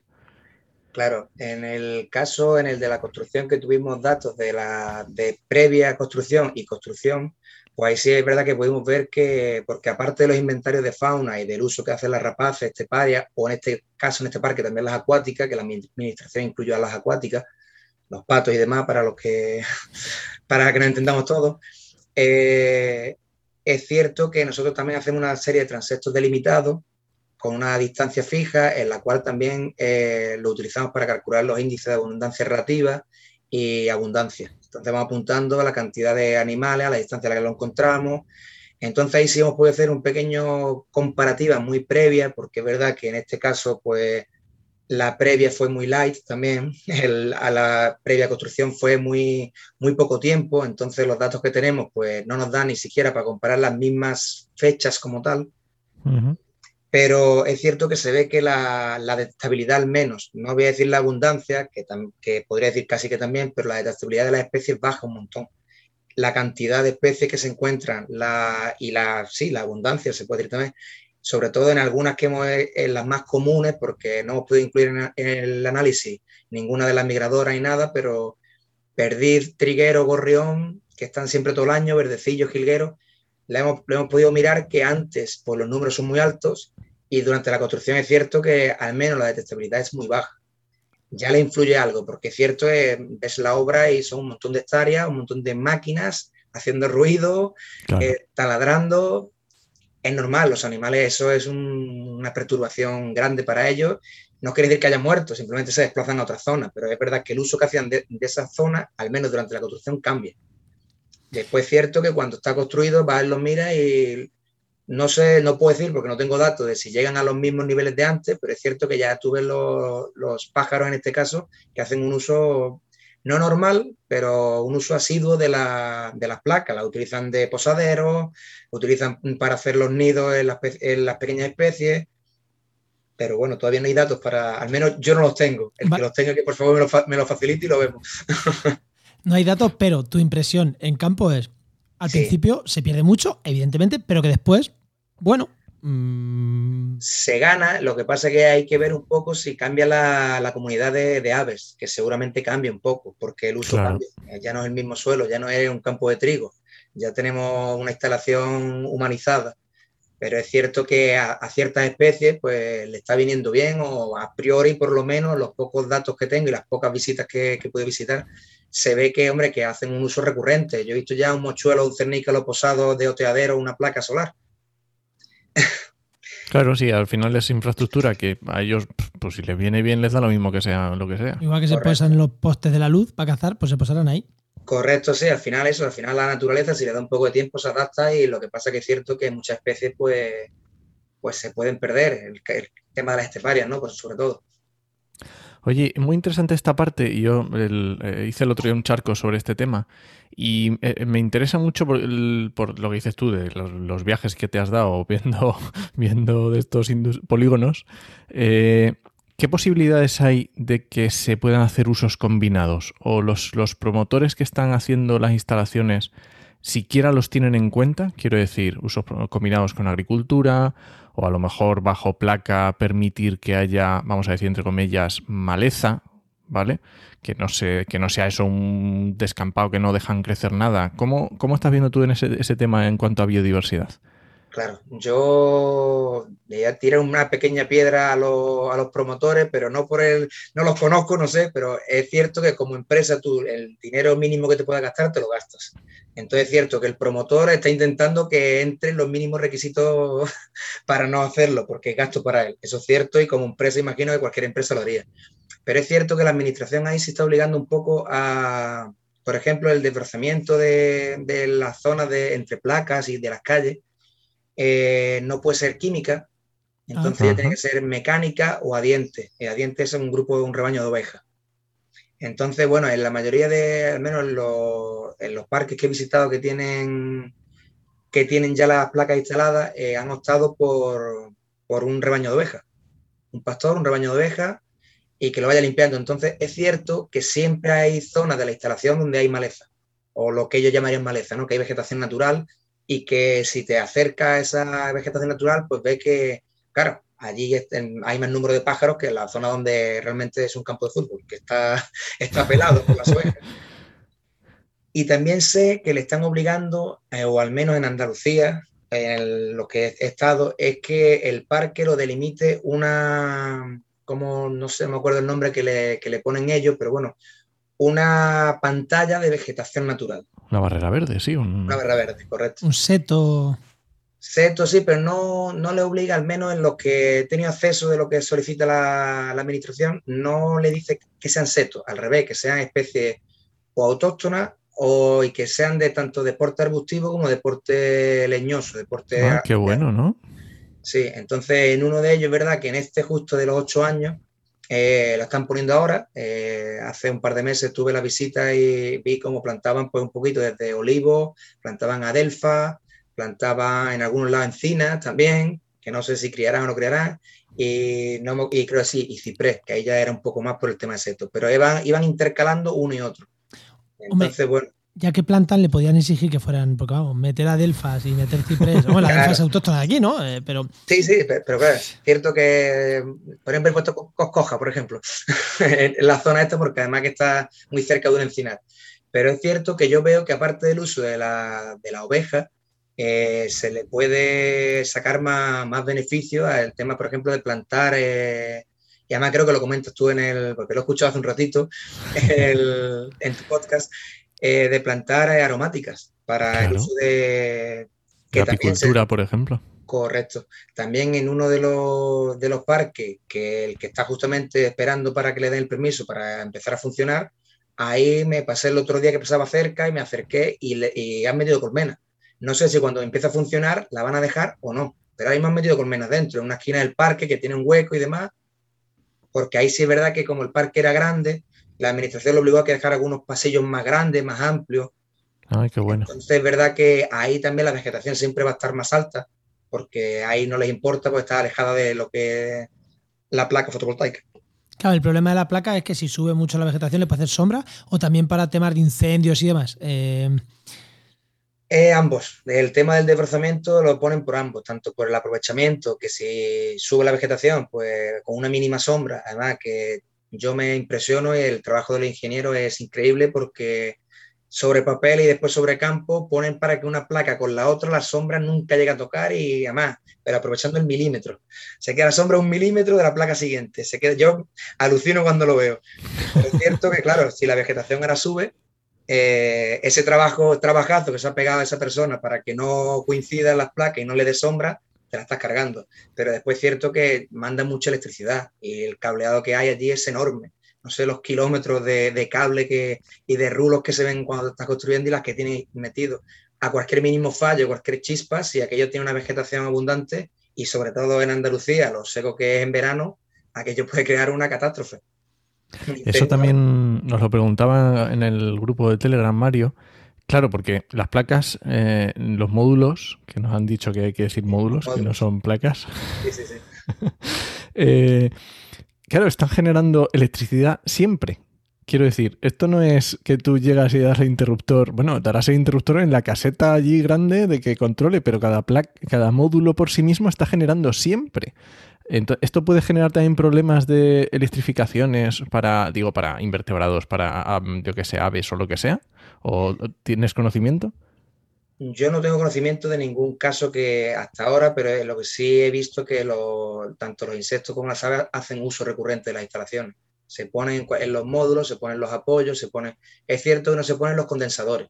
Claro, en el caso, en el de la construcción que tuvimos datos de la de previa construcción y construcción, pues ahí sí es verdad que pudimos ver que, porque aparte de los inventarios de fauna y del uso que hacen las rapaces, esteparia, o en este caso, en este parque también las acuáticas, que la administración incluyó a las acuáticas, los patos y demás, para los que, para que nos entendamos todos, eh, es cierto que nosotros también hacemos una serie de transectos delimitados con una distancia fija, en la cual también eh, lo utilizamos para calcular los índices de abundancia relativa y abundancia. Entonces vamos apuntando a la cantidad de animales, a la distancia a la que lo encontramos. Entonces ahí sí hemos podido hacer un pequeño comparativa muy previa, porque es verdad que en este caso, pues la previa fue muy light también, a la previa construcción fue muy, muy poco tiempo, entonces los datos que tenemos pues no nos dan ni siquiera para comparar las mismas fechas como tal pero es cierto que se ve que la, la detectabilidad al menos, no voy a decir la abundancia, que, que podría decir casi que también, pero la detectabilidad de las especies baja un montón. La cantidad de especies que se encuentran la, y la, sí, la abundancia, se puede decir también, sobre todo en algunas que hemos, en las más comunes, porque no hemos podido incluir en, el análisis ninguna de las migradoras y nada, pero perdiz, triguero, gorrión, que están siempre todo el año, verdecillo, jilguero, le hemos, hemos, podido mirar que antes pues, los números son muy altos y durante la construcción es cierto que al menos la detectabilidad es muy baja. Ya le influye algo, porque es cierto, es, ves la obra y son un montón de hectáreas, un montón de máquinas haciendo ruido, eh, taladrando. Es normal, los animales, eso es una perturbación grande para ellos. No quiere decir que hayan muerto, simplemente se desplazan a otra zona, pero es verdad que el uso que hacían de, de esa zona, al menos durante la construcción, cambia. Después es cierto que cuando está construido, vas, los mira y no sé, no puedo decir porque no tengo datos de si llegan a los mismos niveles de antes, pero es cierto que ya tuve los, los pájaros en este caso que hacen un uso no normal, pero un uso asiduo de, la, de las placas. Las utilizan de posaderos, utilizan para hacer los nidos en las, en las, pequeñas especies. Pero bueno, todavía no hay datos para, al menos yo no los tengo. El que los tenga, que por favor me lo, me lo facilite y lo vemos. No hay datos, pero tu impresión en campo es, al principio se pierde mucho, evidentemente, pero que después, bueno... Mm, se gana, lo que pasa es que hay que ver un poco si cambia la, comunidad de, aves, que seguramente cambia un poco, porque el uso cambia. Ya no es el mismo suelo, ya no es un campo de trigo, ya tenemos una instalación humanizada. Pero es cierto que a, ciertas especies pues le está viniendo bien o a priori por lo menos los pocos datos que tengo y las pocas visitas que, que pude visitar se ve que, hombre, que hacen un uso recurrente. Yo he visto ya un mochuelo, un cernícalo posado de oteadero, una placa solar. Claro, sí, al final es infraestructura que a ellos, pues si les viene bien, les da lo mismo que sea lo que sea. Igual que se posan los postes de la luz para cazar, pues se posarán ahí. Correcto, sí, al final eso, al final la naturaleza, si le da un poco de tiempo, se adapta y lo que pasa que es cierto que muchas especies, pues, pues se pueden perder, el, tema de las esteparias, ¿no? Pues sobre todo. Oye, muy interesante esta parte. Yo eh, hice el otro día un charco sobre este tema y eh, me interesa mucho por, lo que dices tú de los, viajes que te has dado viendo, viendo de estos polígonos. Eh, ¿Qué posibilidades hay de que se puedan hacer usos combinados? ¿O los, los promotores que están haciendo las instalaciones siquiera los tienen en cuenta? Quiero decir, usos combinados con agricultura o a lo mejor bajo placa permitir que haya, vamos a decir entre comillas, maleza, ¿vale? Que no, se, que no sea eso un descampado que no dejan crecer nada. ¿Cómo, cómo estás viendo tú en ese, ese tema en cuanto a biodiversidad? Claro, yo le tirar una pequeña piedra a, los promotores, pero no por el, no los conozco, no sé, pero es cierto que como empresa tú el dinero mínimo que te puedas gastar te lo gastas. Entonces es cierto que el promotor está intentando que entren los mínimos requisitos para no hacerlo, porque es gasto para él. Eso es cierto y como empresa imagino que cualquier empresa lo haría. Pero es cierto que la administración ahí se está obligando un poco a, por ejemplo, el desbrozamiento de, de las zonas de, entre placas y de las calles eh, no puede ser química, entonces ya tiene que ser mecánica o adiente. El adiente es un grupo, un rebaño de ovejas. Entonces, bueno, en la mayoría de, al menos en los, parques que he visitado que tienen, que tienen ya las placas instaladas, eh, han optado por, por un rebaño de ovejas. Un pastor, un rebaño de ovejas y que lo vaya limpiando. Entonces, es cierto que siempre hay zonas de la instalación donde hay maleza, o lo que ellos llamarían maleza, ¿no? que hay vegetación natural y que si te acerca a esa vegetación natural, pues ves que, claro, allí hay más número de pájaros que en la zona donde realmente es un campo de fútbol, que está, está pelado por las ovejas. Y también sé que le están obligando, eh, o al menos en Andalucía, en lo que he estado, es que el parque lo delimite una, como no sé, me acuerdo el nombre que le, que le ponen ellos, pero bueno, una pantalla de vegetación natural. Una barrera verde, sí. Una barrera verde, correcto. Un seto. Seto, sí, pero no, no le obliga, al menos en lo que he tenido acceso de lo que solicita la, la administración, no le dice que sean setos, al revés, que sean especies o autóctonas o, y que sean de tanto deporte arbustivo como deporte leñoso, deporte... Ah, qué bueno, ¿no? Sí, entonces en uno de ellos, es verdad que en este justo de los ocho años, eh, lo están poniendo ahora. Eh, hace un par de meses tuve la visita y vi cómo plantaban pues un poquito desde olivos, plantaban adelfa, plantaban en algunos lados encinas también, que no sé si criarán o no criarán, y, no, y creo que sí, y ciprés, que ahí ya era un poco más por el tema de seto, pero iban, iban intercalando uno y otro. Entonces, bueno. Ya que plantan, le podían exigir que fueran, porque vamos, meter adelfas y meter ciprés. Bueno, las adelfas autóctonas aquí, ¿no? Eh, pero... Sí, sí, pero, claro, es cierto que, por ejemplo, he puesto coscoja, por ejemplo, en la zona esta, porque además que está muy cerca de un encinar. Pero es cierto que yo veo que aparte del uso de la, de la oveja, eh, se le puede sacar más, más beneficio al tema, por ejemplo, de plantar eh, y además creo que lo comentas tú en el, porque lo he escuchado hace un ratito en tu podcast, eh, de plantar aromáticas para el uso de... Que la apicultura, por ejemplo. Correcto. También en uno de los, de los parques, que el que está justamente esperando para que le den el permiso para empezar a funcionar, ahí me pasé el otro día que pasaba cerca y me acerqué y, le, y han metido colmenas. No sé si cuando empiece a funcionar la van a dejar o no, pero ahí me han metido colmenas dentro, en una esquina del parque que tiene un hueco y demás, porque ahí sí es verdad que como el parque era grande, la administración lo obligó a que dejar algunos pasillos más grandes, más amplios. Ay, qué bueno. Entonces es verdad que ahí también la vegetación siempre va a estar más alta, porque ahí no les importa, porque está alejada de lo que es la placa fotovoltaica. Claro, el problema de la placa es que si sube mucho la vegetación le puede hacer sombra o también para temas de incendios y demás. Eh, eh, ambos. El tema del desbrozamiento lo ponen por ambos, tanto por el aprovechamiento, que si sube la vegetación, pues con una mínima sombra, además que yo me impresiono y el trabajo del ingeniero es increíble porque sobre papel y después sobre campo ponen para que una placa con la otra la sombra nunca llegue a tocar y además, pero aprovechando el milímetro. Se queda la sombra un milímetro de la placa siguiente. Se queda, yo alucino cuando lo veo. es cierto que, claro, si la vegetación ahora sube, eh, ese trabajo, trabajazo que se ha pegado a esa persona para que no coincidan las placas y no le dé sombra, te la estás cargando. Pero después es cierto que manda mucha electricidad y el cableado que hay allí es enorme. No sé los kilómetros de, cable que, y de rulos que se ven cuando estás construyendo y las que tienes metido. A cualquier mínimo fallo, cualquier chispa, si aquello tiene una vegetación abundante y sobre todo en Andalucía, lo seco que es en verano, aquello puede crear una catástrofe. Eso también nos lo preguntaba en el grupo de Telegram Mario. Claro, porque las placas, eh, los módulos, que nos han dicho que hay que decir módulos, que no son placas. Sí, sí, sí. Eh, claro, están generando electricidad siempre. Quiero decir, esto no es que tú llegas y das el interruptor. Bueno, darás el interruptor en la caseta allí grande de que controle, pero cada, cada módulo por sí mismo está generando siempre. ¿Esto puede generar también problemas de electrificaciones para, digo, para invertebrados, para, yo que sé, aves o lo que sea? ¿O tienes conocimiento? Yo no tengo conocimiento de ningún caso que hasta ahora, pero lo que sí he visto que tanto los insectos como las aves hacen uso recurrente de las instalaciones. Se ponen en los módulos, se ponen los apoyos, se ponen... Es cierto que no se ponen los condensadores,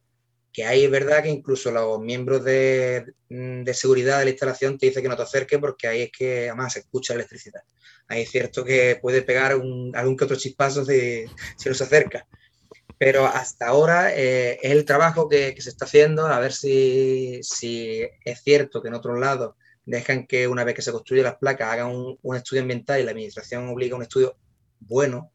que ahí es verdad que incluso los miembros de, mm, seguridad de la instalación te dicen que no te acerques porque ahí es que además se escucha la electricidad. Ahí es cierto que puede pegar un, algún que otro chispazo si, si no se acerca. Pero hasta ahora eh, es el trabajo que, se está haciendo, a ver si, es cierto que en otros lados dejan que una vez que se construyen las placas hagan un, estudio ambiental y la administración obliga a un estudio bueno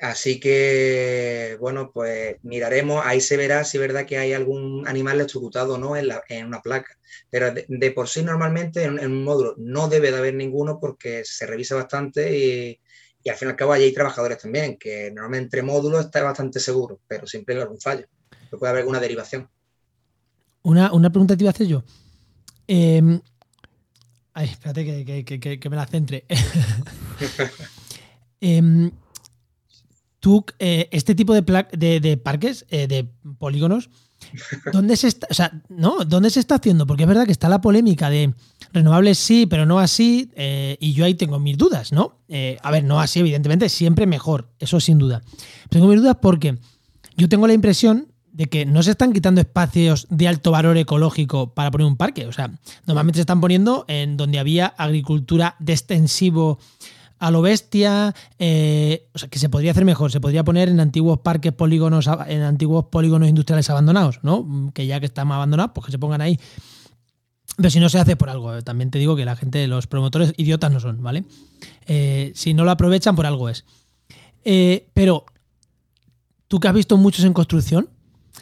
Así que, bueno, pues miraremos, ahí se verá si es verdad que hay algún animal electrocutado o no en, una placa. Pero de, por sí normalmente en, un módulo no debe de haber ninguno porque se revisa bastante y, al fin y al cabo allí hay trabajadores también, que normalmente entre módulos está bastante seguro, pero siempre hay algún fallo, puede haber alguna derivación. Una, pregunta te iba a hacer yo. Em, Ay, espérate que, me la centre. Em, tú, eh, este tipo de, de, parques, eh, de polígonos, ¿dónde se está, o sea, ¿no? ¿Dónde se está haciendo? Porque es verdad que está la polémica de renovables sí, pero no así, eh, y yo ahí tengo mis dudas, ¿no? a ver, no así, evidentemente, siempre mejor, eso sin duda. tengo mis dudas porque yo tengo la impresión de que no se están quitando espacios de alto valor ecológico para poner un parque. O sea, normalmente se están poniendo en donde había agricultura de extensivo a lo bestia, eh, o sea, que se podría hacer mejor, se podría poner en antiguos parques polígonos, en antiguos polígonos industriales abandonados, ¿no? Que ya que están abandonados, pues que se pongan ahí. Pero si no se hace por algo, también te digo que la gente, los promotores idiotas no son, ¿vale? Eh, si no lo aprovechan, por algo es. Eh, pero, tú que has visto muchos en construcción,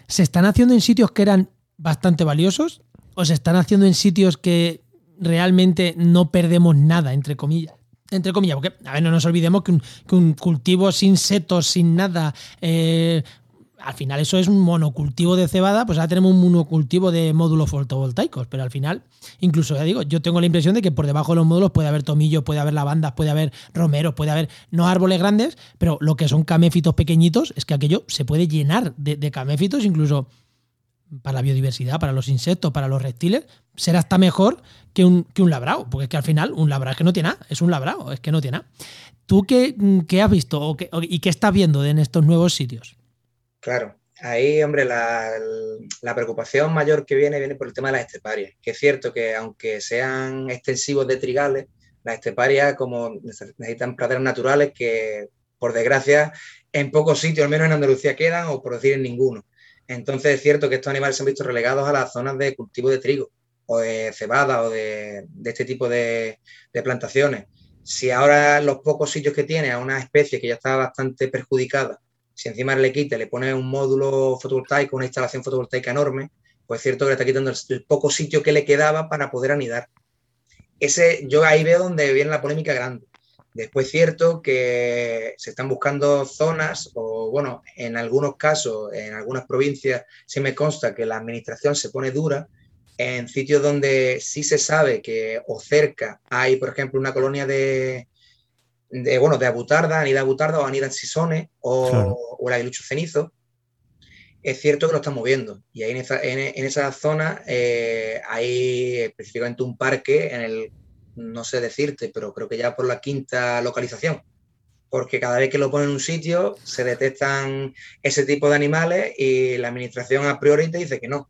¿se están haciendo en sitios que eran bastante valiosos o se están haciendo en sitios que realmente no perdemos nada, entre comillas? Entre comillas, porque, a ver, no nos olvidemos que un, cultivo sin setos, sin nada, eh, al final eso es un monocultivo de cebada, pues ahora tenemos un monocultivo de módulos fotovoltaicos, pero al final, incluso ya digo, yo tengo la impresión de que por debajo de los módulos puede haber tomillos, puede haber lavandas, puede haber romeros, puede haber, no árboles grandes, pero lo que son caméfitos pequeñitos, es que aquello se puede llenar de caméfitos, incluso para la biodiversidad, para los insectos, para los reptiles, será hasta mejor que un, que un labrado, porque es que al final un labrado es que no tiene nada, es un labrado, es que no tiene nada. ¿Tú qué, qué has visto y qué estás viendo en estos nuevos sitios? Claro, ahí, hombre, la, la, preocupación mayor que viene viene por el tema de las esteparias, que es cierto que aunque sean extensivos de trigales, las esteparias como necesitan praderas naturales que, por desgracia, en pocos sitios, al menos en Andalucía, quedan o por decir en ninguno. Entonces es cierto que estos animales se han visto relegados a las zonas de cultivo de trigo o de cebada o de, este tipo de, plantaciones. Si ahora los pocos sitios que tiene a una especie que ya está bastante perjudicada, si encima le quita, le pone un módulo fotovoltaico, una instalación fotovoltaica enorme, pues es cierto que le está quitando el, poco sitio que le quedaba para poder anidar. Ese, yo ahí veo donde viene la polémica grande. Después, cierto que se están buscando zonas, o bueno, en algunos casos, en algunas provincias, sí me consta que la administración se pone dura en sitios donde sí se sabe que o cerca hay, por ejemplo, una colonia de, bueno, de abutarda, anida abutarda o anida sisones o, o el aguilucho cenizo, es cierto que lo están moviendo. Y ahí en esa, en, esa zona eh, hay específicamente un parque en el no sé decirte, pero creo que ya por la quinta localización, porque cada vez que lo ponen en un sitio se detectan ese tipo de animales y la administración a priori te dice que no.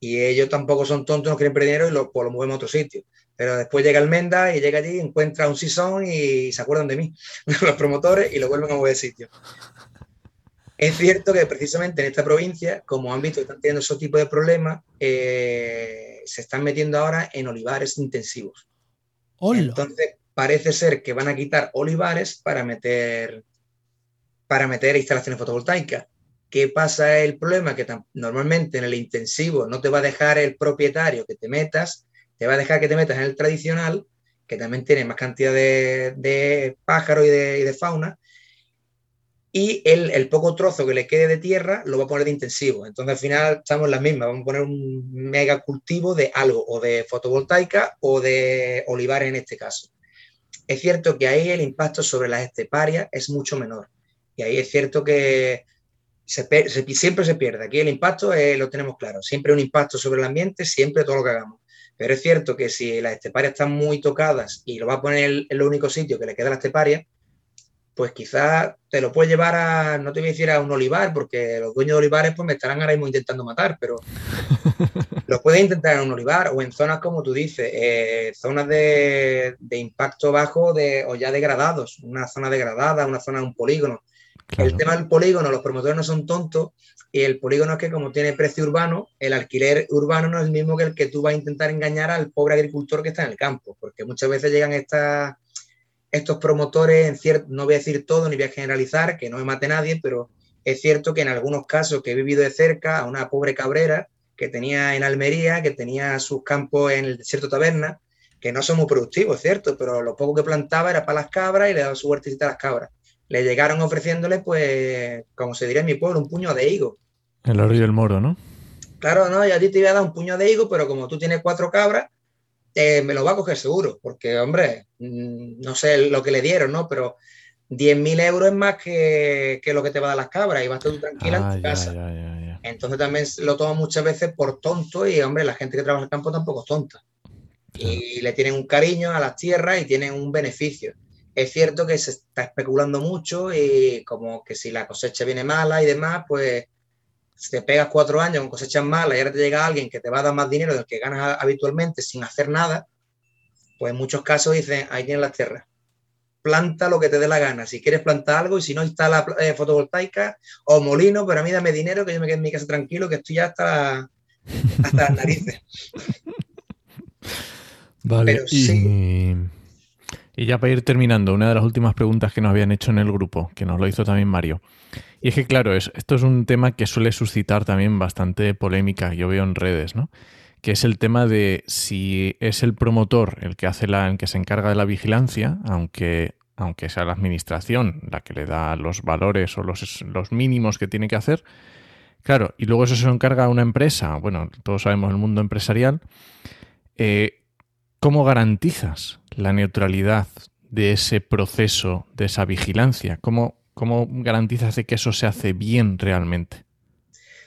Y ellos tampoco son tontos, no quieren perder dinero y lo, pues lo movemos a otro sitio. Pero después llega el Menda y llega allí, encuentra un sisón y se acuerdan de mí, los promotores, y lo vuelven a mover de sitio. Es cierto que precisamente en esta provincia, como han visto que están teniendo ese tipo de problemas, eh, se están metiendo ahora en olivares intensivos. Entonces, parece ser que van a quitar olivares para meter, para meter instalaciones fotovoltaicas. ¿Qué pasa? El problema que normalmente en el intensivo no te va a dejar el propietario que te metas, te va a dejar que te metas en el tradicional, que también tiene más cantidad de, pájaros y de, fauna, y el, poco trozo que le quede de tierra lo va a poner de intensivo. Entonces al final estamos las mismas, vamos a poner un mega cultivo de algo, o de fotovoltaica o de olivares en este caso. Es cierto que ahí el impacto sobre las esteparias es mucho menor. Y ahí es cierto que siempre se pierde. Aquí el impacto lo tenemos claro. Siempre un impacto sobre el ambiente, siempre todo lo que hagamos. Pero es cierto que si las esteparias están muy tocadas y lo va a poner en el único sitio que le queda a la esteparia, pues quizás te lo puedes llevar a, no te voy a decir a un olivar, porque los dueños de olivares pues me estarán ahora mismo intentando matar, pero lo puedes intentar en un olivar o en zonas como tú dices, eh, zonas de, impacto bajo de, o ya degradados, una zona degradada, una zona de un polígono. El tema del polígono, los promotores no son tontos y el polígono es que como tiene precio urbano, el alquiler urbano no es el mismo que el que tú vas a intentar engañar al pobre agricultor que está en el campo, porque muchas veces llegan estas estos promotores, en cierto, no voy a decir todo ni voy a generalizar, que no me mate nadie, pero es cierto que en algunos casos que he vivido de cerca a una pobre cabrera que tenía en Almería, que tenía sus campos en el desierto taberna, que no son muy productivos, ¿cierto? Pero lo poco que plantaba era para las cabras y le daba su huertecita a las cabras. Le llegaron ofreciéndole, pues, como se diría en mi pueblo, un puño de higo. El oro y el moro, ¿no? Claro, no, y a ti te iba a dar un puño de higo, pero como tú tienes cuatro cabras, eh, me lo va a coger seguro, porque, hombre, mm, no sé lo que le dieron, ¿no? Pero 10.000 euros es más que, lo que te va a dar las cabras y vas tú tranquila en tu ah, casa. Entonces también lo tomo muchas veces por tonto y, hombre, la gente que trabaja en el campo tampoco es tonta. Y le tienen un cariño a las tierras y tienen un beneficio. Es cierto que se está especulando mucho y como que si la cosecha viene mala y demás, pues si te pegas cuatro años con cosechas malas y ahora te llega alguien que te va a dar más dinero del que ganas habitualmente sin hacer nada, pues en muchos casos dicen, ahí tienes las tierras. Planta lo que te dé la gana. Si quieres plantar algo y si no instala eh, fotovoltaica o molino, pero a mí dame dinero que yo me quede en mi casa tranquilo, que estoy ya hasta, hasta las narices. Vale. y, y ya para ir terminando, una de las últimas preguntas que nos habían hecho en el grupo, que nos lo hizo también Mario. Y es que, claro, esto es un tema que suele suscitar también bastante polémica, yo veo en redes, ¿no? Que es el tema de si es el promotor el que hace la, el que se encarga de la vigilancia, aunque, aunque sea la administración la que le da los valores o los, los mínimos que tiene que hacer. Claro, y luego eso se lo encarga a una empresa, bueno, todos sabemos el mundo empresarial. Eh, ¿Cómo garantizas la neutralidad de ese proceso, de esa vigilancia? ¿Cómo, ¿Cómo garantizas que eso se hace bien realmente?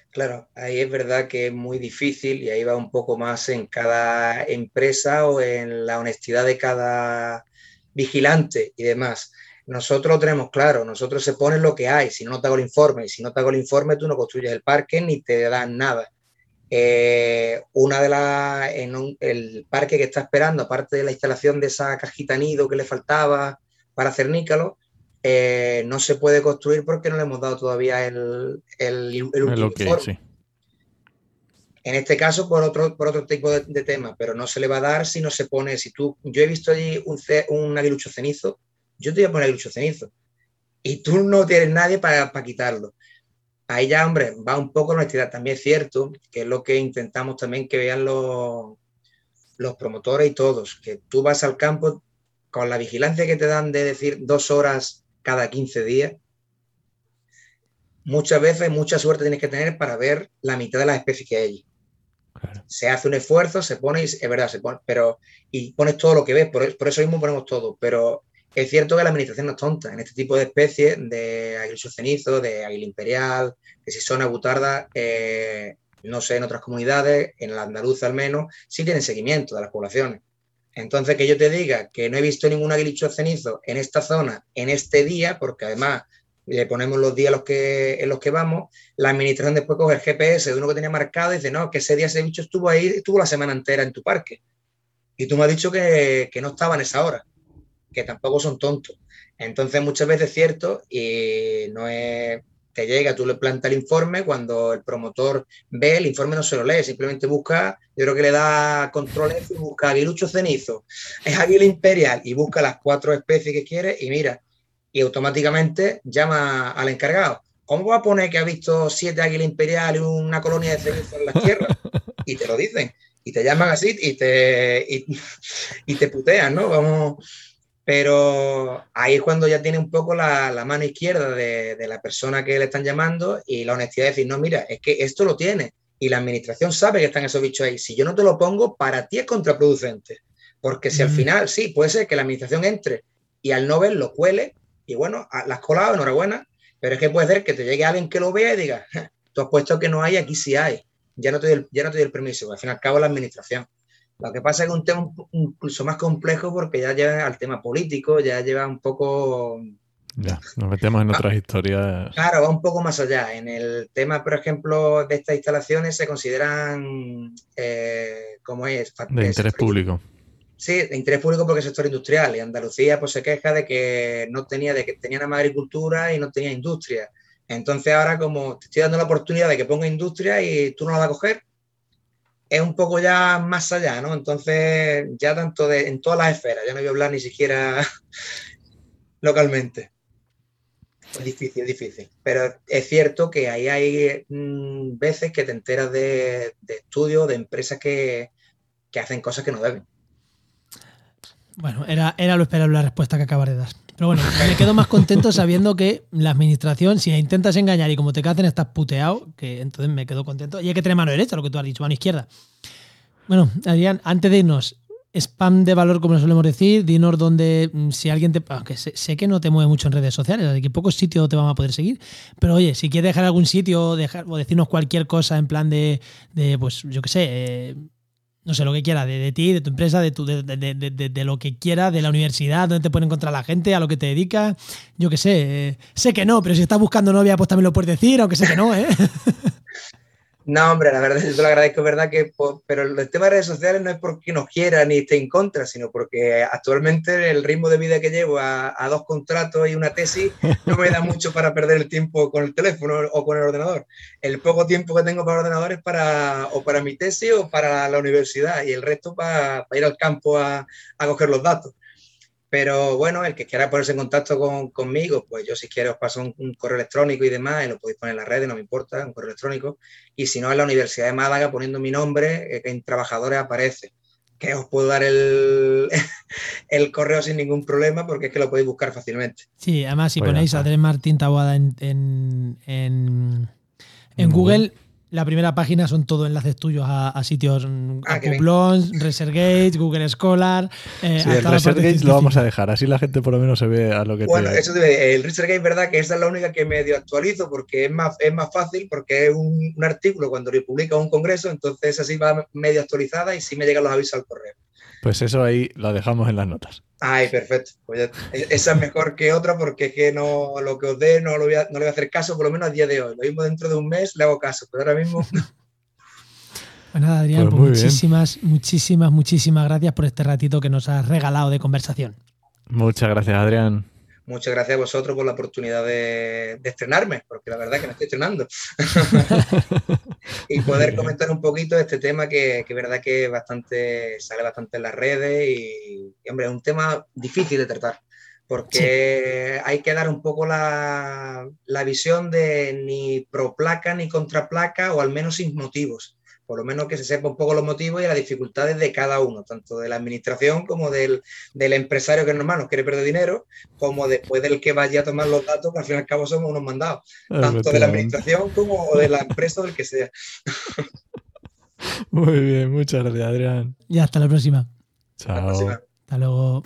Claro, ahí es verdad que es muy difícil y ahí va un poco más en cada empresa o en la honestidad de cada vigilante y demás. Nosotros lo tenemos claro, nosotros se pone lo que hay, si no, no te hago el informe, y si no te hago el informe tú no construyes el parque ni te dan nada. Eh, una de las, en el parque que está esperando, aparte de la instalación de esa cajita nido que le faltaba para hacer nícalo, eh, no se puede construir porque no le hemos dado todavía el, el, último En este caso, por otro, por otro tipo de, tema, pero no se le va a dar si no se pone. Si tú, yo he visto allí un, un aguilucho cenizo, yo te voy a poner aguilucho cenizo y tú no tienes nadie para, para quitarlo. Ahí ya, hombre, va un poco la honestidad. También es cierto que es lo que intentamos también que vean los, los promotores y todos, que tú vas al campo con la vigilancia que te dan de decir dos horas cada 15 días, muchas veces mucha suerte tienes que tener para ver la mitad de las especies que hay. Se hace un esfuerzo, se pone, y, es verdad, se pone, pero y pones todo lo que ves, por, eso mismo ponemos todo, pero es cierto que la administración no es tonta en este tipo de especies de aguilucho cenizo, de águila imperial, que si son agutardas, eh, no sé, en otras comunidades, en la andaluza al menos, sí tienen seguimiento de las poblaciones. Entonces, que yo te diga que no he visto ningún aguilucho cenizo en esta zona, en este día, porque además le ponemos los días los que, en los que vamos, la administración después coge el GPS de uno que tenía marcado y dice, no, que ese día ese bicho estuvo ahí, estuvo la semana entera en tu parque. Y tú me has dicho que, que no estaba en esa hora, que tampoco son tontos. Entonces, muchas veces es cierto y no es te llega, tú le plantas el informe, cuando el promotor ve, el informe no se lo lee, simplemente busca, yo creo que le da control y busca aguilucho cenizo, es águila imperial y busca las cuatro especies que quiere y mira, y automáticamente llama al encargado. ¿Cómo va a poner que ha visto siete águilas imperial y una colonia de cenizo en la tierra? Y te lo dicen, y te llaman así y te, y, y te putean, ¿no? Vamos pero ahí es cuando ya tiene un poco la, mano izquierda de, la persona que le están llamando y la honestidad de decir, no, mira, es que esto lo tiene y la administración sabe que están esos bichos ahí. Si yo no te lo pongo, para ti es contraproducente. Porque si al final, sí, puede ser que la administración entre y al no lo cuele y bueno, las colado, enhorabuena, pero es que puede ser que te llegue alguien que lo vea y diga, tú has puesto que no hay, aquí sí hay. Ya no te doy ya no te doy el permiso, al fin y al cabo la administración. Lo que pasa es que es un tema incluso más complejo porque ya lleva al tema político, ya lleva un poco... Ya, nos metemos en ah, otras historias. Claro, va un poco más allá. En el tema, por ejemplo, de estas instalaciones se consideran, eh, ¿cómo es? De interés público. Sí, de interés público porque es sector industrial. Y Andalucía pues se queja de que no tenía, de que tenía nada más agricultura y no tenía industria. Entonces ahora como te estoy dando la oportunidad de que ponga industria y tú no la vas a coger, es un poco ya más allá, ¿no? Entonces, ya tanto de, en todas las esferas, ya no voy a hablar ni siquiera localmente. Es difícil, difícil. Pero es cierto que ahí hay mm, veces que te enteras de, estudios, de empresas que, que, hacen cosas que no deben. Bueno, era, era lo esperable la respuesta que acabas de dar. Pero bueno, me quedo más contento sabiendo que la administración, si intentas engañar y como te cacen estás puteado, que entonces me quedo contento. Y hay que tener mano derecha, lo que tú has dicho, mano izquierda. Bueno, Adrián, antes de irnos, spam de valor, como solemos decir, dinos donde, mm, si alguien te. Aunque sé, que no te mueve mucho en redes sociales, así que pocos sitios te van a poder seguir. Pero oye, si quieres dejar algún sitio dejar, o decirnos cualquier cosa en plan de, de pues yo qué sé, eh, no sé, lo que quiera, de, ti, de tu empresa, de, tu, de, de, lo que quiera, de la universidad, donde te pueden encontrar la gente, a lo que te dedicas, yo qué sé. Eh, sé que no, pero si estás buscando novia, pues también lo puedes decir, aunque sé que no, ¿eh? No, hombre, la verdad, yo te lo agradezco, verdad que, pero el tema de redes sociales no es porque nos quiera ni esté en contra, sino porque actualmente el ritmo de vida que llevo a, dos contratos y una tesis no me da mucho para perder el tiempo con el teléfono o con el ordenador. El poco tiempo que tengo para el ordenador es para, o para mi tesis o para la universidad y el resto para, ir al campo a, a coger los datos. Pero bueno, el que quiera ponerse en contacto conmigo, pues yo si quiero os paso un, correo electrónico y demás, y lo podéis poner en las redes, no me importa, un correo electrónico. Y si no, en la Universidad de Málaga, poniendo mi nombre, eh, en trabajadores aparece. Que os puedo dar el, el, correo sin ningún problema porque es que lo podéis buscar fácilmente. Sí, además si pues ponéis Andrés Martín Taboada en, en, en, en Google la primera página son todo enlaces tuyos a, sitios mm, ah, ResearchGate, Google Scholar. Eh, sí, el ResearchGate lo vamos a dejar, así la gente por lo menos se ve a lo que Bueno, eso debe, el ResearchGate, verdad que esa es la única que medio actualizo porque es más, es más fácil, porque es un, artículo cuando lo publica un congreso, entonces así va medio actualizada y sí me llegan los avisos al correo. Pues eso ahí lo dejamos en las notas. Ay, perfecto. Pues esa es mejor que otra porque es que no, lo que os dé no, lo voy a, no le voy a hacer caso, por lo menos a día de hoy. Lo mismo dentro de un mes le hago caso, pero ahora mismo... Pues nada, Adrián, pues muchísimas, muchísimas, muchísimas gracias por este ratito que nos has regalado de conversación. Muchas gracias, Adrián. Muchas gracias a vosotros por la oportunidad de, estrenarme, porque la verdad es que me estoy estrenando. y poder comentar un poquito este tema que, es verdad que bastante, sale bastante en las redes y, hombre, es un tema difícil de tratar, porque hay que dar un poco la, la visión de ni pro placa ni contra placa, o al menos sin motivos por lo menos que se sepa un poco los motivos y las dificultades de cada uno, tanto de la administración como del, empresario que normal nos quiere perder dinero, como después del que vaya a tomar los datos, que al fin y al cabo somos unos mandados, tanto de la administración como de la empresa o del que sea. Muy bien, muchas gracias, Adrián. Y hasta la próxima. Chao. Hasta luego.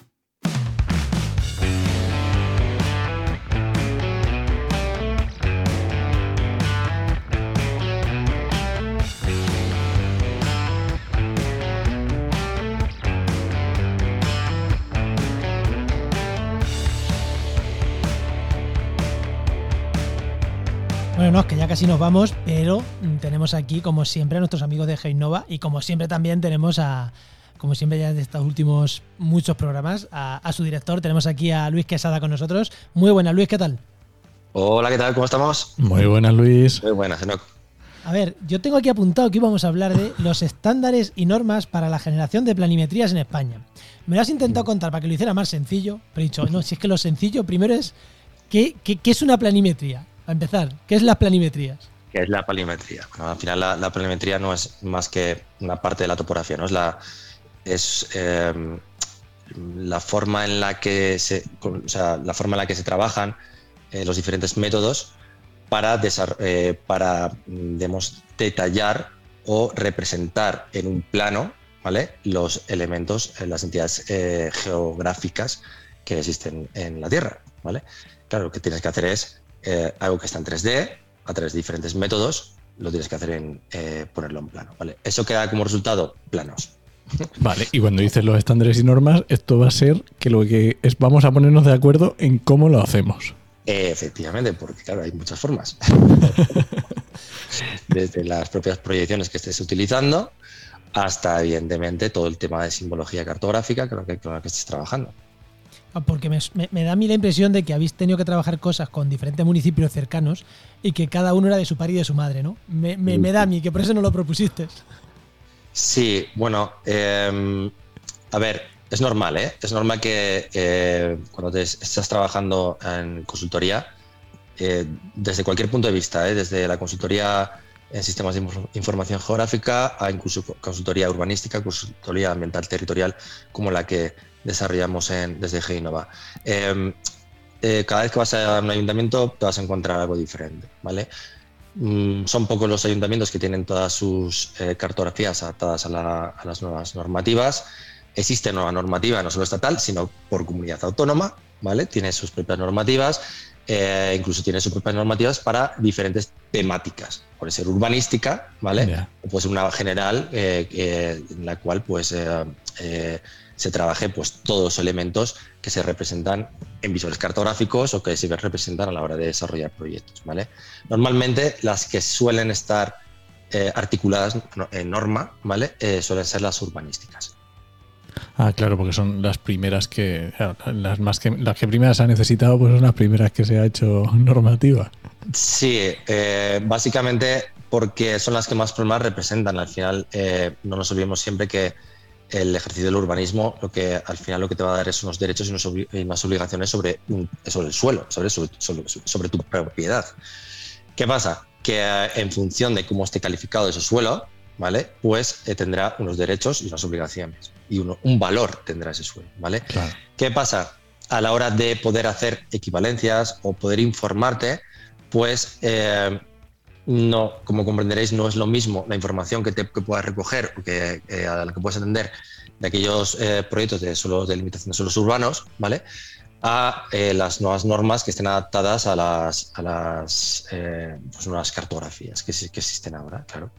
Bueno, no, es que ya casi nos vamos, pero mm, tenemos aquí, como siempre, a nuestros amigos de Heinova y como siempre también tenemos a, como siempre ya de estos últimos muchos programas, a, su director. Tenemos aquí a Luis Quesada con nosotros. Muy buenas, Luis, ¿qué tal? Hola, ¿qué tal? ¿Cómo estamos? Muy buenas, Luis. Muy buenas, Enoch. A ver, yo tengo aquí apuntado que íbamos a hablar de los estándares y normas para la generación de planimetrías en España. Me lo has intentado contar para que lo hiciera más sencillo, pero he dicho, no, si es que lo sencillo primero es, ¿qué, qué, qué es una planimetría? A empezar, ¿qué es las planimetrías? ¿Qué es la planimetría? al final la, planimetría no es más que una parte de la topografía, ¿no? Es la, es, em, la forma en la que se, la forma en la que se trabajan eh, los diferentes métodos para, eh, para detallar o representar en un plano ¿vale? los elementos, eh, las entidades geográficas que existen en la Tierra. ¿vale? Claro, lo que tienes que hacer es eh, algo que está en 3D, a través de diferentes métodos, lo tienes que hacer en eh, ponerlo en plano. ¿vale? Eso queda como resultado planos. Vale, y cuando dices los estándares y normas, esto va a ser que lo que es, vamos a ponernos de acuerdo en cómo lo hacemos. efectivamente, porque claro, hay muchas formas. Desde las propias proyecciones que estés utilizando hasta, evidentemente, todo el tema de simbología cartográfica con que, con la que estés trabajando. Ah, porque me, da a mí la impresión de que habéis tenido que trabajar cosas con diferentes municipios cercanos y que cada uno era de su padre y de su madre, ¿no? Me, da a mí que por eso no lo propusiste. Sí, bueno, em, a ver, es normal, ¿eh? Es normal que eh, cuando estás trabajando en consultoría, eh, desde cualquier punto de vista, ¿eh? desde la consultoría en sistemas de información geográfica a incluso consultoría urbanística, consultoría ambiental territorial, como la que desarrollamos en, desde Genova. Em, eh, cada vez que vas a un ayuntamiento te vas a encontrar algo diferente, ¿vale? Mm, son pocos los ayuntamientos que tienen todas sus eh, cartografías adaptadas a, las nuevas normativas, existe una normativa no solo estatal, sino por comunidad autónoma, ¿vale? Tiene sus propias normativas, eh, incluso tiene sus propias normativas para diferentes temáticas. Puede ser urbanística, ¿vale? O puede ser una general eh, en la cual pues eh, se trabaje pues todos los elementos que se representan en visuales cartográficos o que se representan a la hora de desarrollar proyectos, ¿vale? Normalmente las que suelen estar articuladas en norma, ¿vale? suelen ser las urbanísticas. Ah, claro, porque son las primeras que, las más que las que primeras ha necesitado, pues son las primeras que se ha hecho normativa. Sí, eh, básicamente porque son las que más problemas representan. Al final, eh, no nos olvidemos siempre que el ejercicio del urbanismo lo que al final lo que te va a dar es unos derechos y unas obligaciones sobre, sobre el suelo, sobre, sobre, tu propiedad. ¿Qué pasa? Que eh, en función de cómo esté calificado ese suelo, ¿vale? Pues tendrá unos derechos y unas obligaciones y un valor tendrá ese suelo, ¿vale? ¿Qué pasa? A la hora de poder hacer equivalencias o poder informarte, pues eh, no, como comprenderéis, no es lo mismo la información que, te, puedas recoger o que, eh, a la que puedes atender de aquellos eh, proyectos de, suelos, de limitación de suelos urbanos, ¿vale? a las nuevas normas que estén adaptadas a las, a las pues nuevas cartografías que, que existen ahora, claro.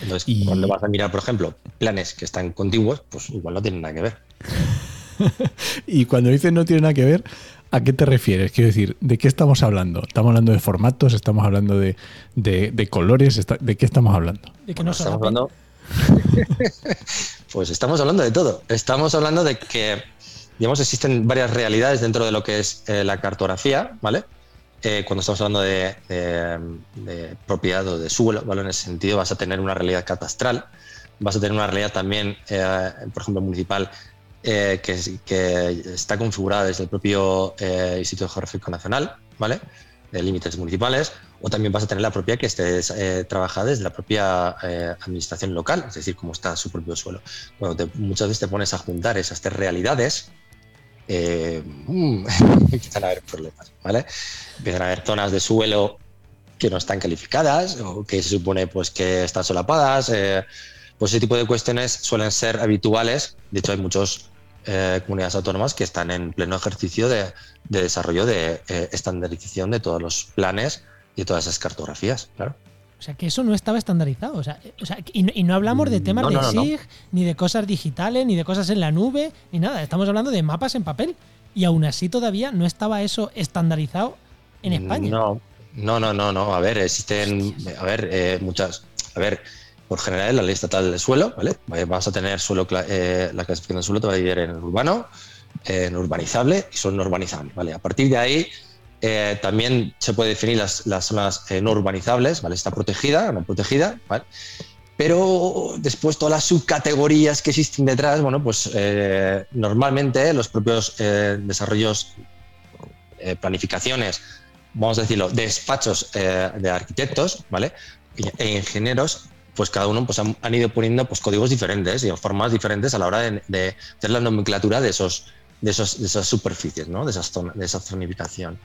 Entonces, cuando vas a mirar, por ejemplo, planes que están contiguos, pues igual no tienen nada que ver. y cuando dices no tiene nada que ver, ¿a qué te refieres? Quiero decir, ¿de qué estamos hablando? ¿Estamos hablando de formatos? ¿Estamos hablando de, colores? ¿De qué estamos hablando? ¿De que no estamos hablando? pues estamos hablando de todo. Estamos hablando de que, digamos, existen varias realidades dentro de lo que es eh, la cartografía, ¿vale? Eh, cuando estamos hablando de, propiedad o de suelo, ¿vale? en ese sentido vas a tener una realidad catastral, vas a tener una realidad también, eh, por ejemplo, municipal, eh, que, está configurada desde el propio Instituto Geográfico Nacional, ¿vale? de límites municipales, o también vas a tener la propia que esté trabajada desde la propia administración local, es decir, cómo está su propio suelo. Cuando muchas veces te pones a juntar esas tres realidades, eh, mm, empiezan a haber problemas, ¿vale? Empiezan a haber zonas de suelo que no están calificadas o que se supone pues que están solapadas. Eh, pues ese tipo de cuestiones suelen ser habituales. De hecho, hay muchas eh, comunidades autónomas que están en pleno ejercicio de, desarrollo de estandarización de todos los planes y de todas esas cartografías, claro. O sea, que eso no estaba estandarizado. O sea, y, no, hablamos de temas de SIG, ni de cosas digitales, ni de cosas en la nube, ni nada. Estamos hablando de mapas en papel. Y aún así todavía no estaba eso estandarizado en España. No, no, no, no. no. A ver, existen, a ver, eh, muchas. A ver, por general, la ley estatal del suelo, ¿vale? Vamos a tener suelo, eh, la clasificación del suelo te va a dividir en urbano, en urbanizable y solo no urbanizable, ¿vale? A partir de ahí eh, también se puede definir las, zonas eh, no urbanizables, ¿vale? Está protegida, no protegida, ¿vale? Pero después todas las subcategorías que existen detrás, bueno, pues normalmente los propios desarrollos, planificaciones, vamos a decirlo, despachos de arquitectos, ¿vale? E ingenieros, pues cada uno pues, han, ido poniendo pues, códigos diferentes y formas diferentes a la hora de, de hacer la nomenclatura de esos, de, esos, de esas superficies, ¿no? de, esas de esa zonificación.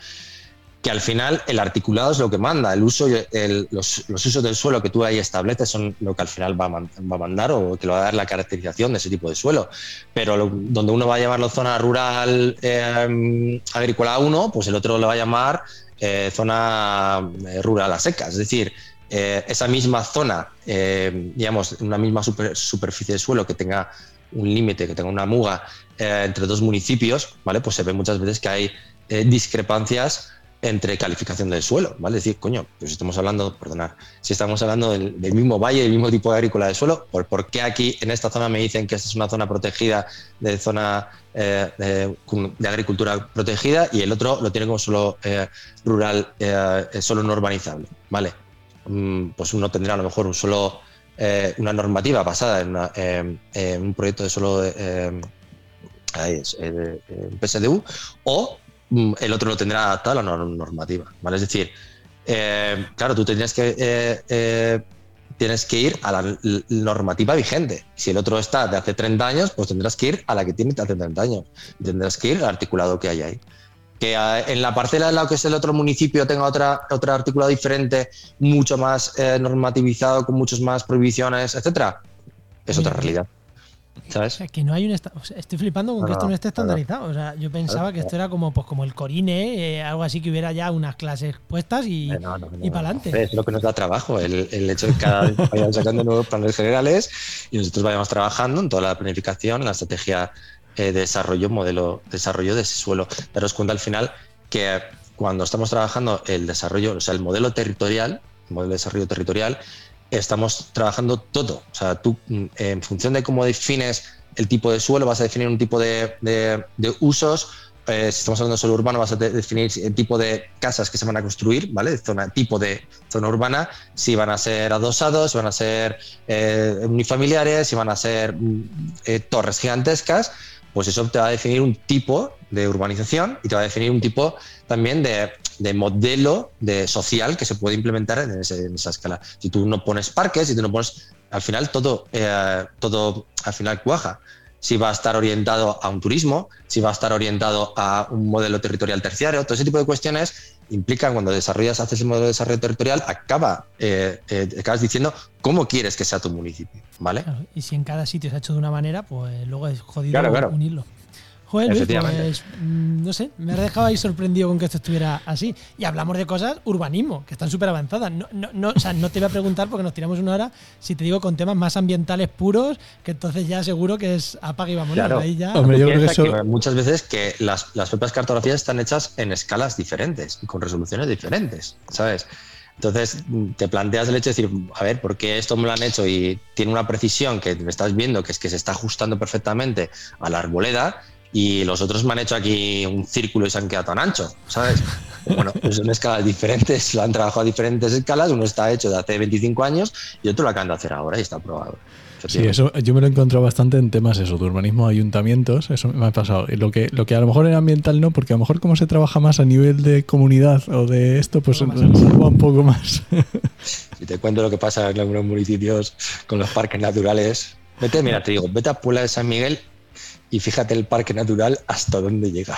Que al final el articulado es lo que manda, el uso, el, los, usos del suelo que tú ahí estableces son lo que al final va a, mandar o que le va a dar la caracterización de ese tipo de suelo. Pero donde uno va a llamarlo zona rural eh, agrícola 1, pues el otro le va a llamar eh, zona eh, rural a seca. Es decir, esa misma zona, digamos, una misma superficie de suelo que tenga un límite, que tenga una muga eh, entre dos municipios, ¿vale? Pues se ve muchas veces que hay eh, discrepancias entre calificación del suelo, ¿vale? Es decir, coño, pues estamos hablando, perdonad, si estamos hablando del, mismo valle, del mismo tipo de agrícola de suelo, ¿por, ¿por, qué aquí en esta zona me dicen que esta es una zona protegida de zona eh, de, agricultura protegida y el otro lo tiene como suelo rural, solo no urbanizable, ¿vale? Mm, pues uno tendrá a lo mejor un solo, una normativa basada en, un proyecto de suelo ahí es, eh, PSDU, o mm, el otro lo tendrá adaptado a la normativa. ¿vale? Es decir, eh, claro, tú tendrías que, eh, tienes que ir a la normativa vigente. Si el otro está de hace 30 años, pues tendrás que ir a la que tiene de hace 30 años. Tendrás que ir al articulado que hay ahí. Que en la parcela en la que es el otro municipio tenga otra, otro articulado diferente, mucho más normativizado, con muchas más prohibiciones, etcétera, es otra realidad. ¿Sabes? O sea, que no hay un esta- o sea, estoy flipando con que esto no esté no. estandarizado. O sea, yo pensaba que esto era como, pues, como el Corine, eh, algo así que hubiera ya unas clases puestas y, Eh, no, y para adelante. Es lo que nos da trabajo, el, el hecho de que cada vez vayan sacando nuevos planes generales y nosotros vayamos trabajando en toda la planificación, en la estrategia eh, de desarrollo, modelo desarrollo de ese suelo. Daros cuenta al final que cuando estamos trabajando el desarrollo, o sea, el modelo territorial, el modelo de desarrollo territorial, estamos trabajando todo. O sea, tú, mm, en función de cómo defines el tipo de suelo, vas a definir un tipo de, de- de usos. Eh, si estamos hablando de suelo urbano, vas a de- definir el tipo de casas que se van a construir, ¿vale? Zona, tipo de zona urbana, si van a ser adosados, si van a ser eh, unifamiliares, si van a ser mm, eh, torres gigantescas, pues eso te va a definir un tipo de urbanización y te va a definir un tipo también de, de modelo de social que se puede implementar en esa escala. Si tú no pones parques, si tú no pones, al final todo, eh, todo al final cuaja. Si va a estar orientado a un turismo, si va a estar orientado a un modelo territorial terciario, todo ese tipo de cuestiones implican cuando desarrollas, haces el modelo de desarrollo territorial, acaba, eh, eh, acabas diciendo cómo quieres que sea tu municipio, ¿vale? Claro, y si en cada sitio se ha hecho de una manera, pues luego es jodido Claro, claro. unirlo. Joder, Luis, Efectivamente. pues mm, no sé, me has dejado ahí sorprendido con que esto estuviera así. Y hablamos de cosas urbanismo, que están súper avanzadas. No, no, no, o sea, no te voy a preguntar porque nos tiramos una hora, si te digo con temas más ambientales puros, que entonces ya seguro que es apaga y vámonos. Claro. Ahí ya. Hombre, yo creo que Piensa eso- muchas veces que las, las propias cartografías están hechas en escalas diferentes y con resoluciones diferentes, ¿sabes? Entonces te planteas el hecho de decir, a ver, ¿por qué esto me lo han hecho y tiene una precisión que me estás viendo que es que se está ajustando perfectamente a la arboleda y los otros me han hecho aquí un círculo y se han quedado tan ancho, ¿sabes? Bueno, pues son escalas diferentes, lo han trabajado a diferentes escalas, uno está hecho de hace 25 años y otro lo acaban de hacer ahora y está aprobado. Sí, eso yo me lo he encontrado bastante en temas eso, de urbanismo, ayuntamientos, eso me ha pasado. Y lo que, lo que a lo mejor en ambiental no, porque a lo mejor como se trabaja más a nivel de comunidad o de esto, pues entonces va un poco más. Si te cuento lo que pasa en algunos municipios con los parques naturales, vete, mira, te digo, vete a Puebla de San Miguel y fíjate el parque natural hasta dónde llega.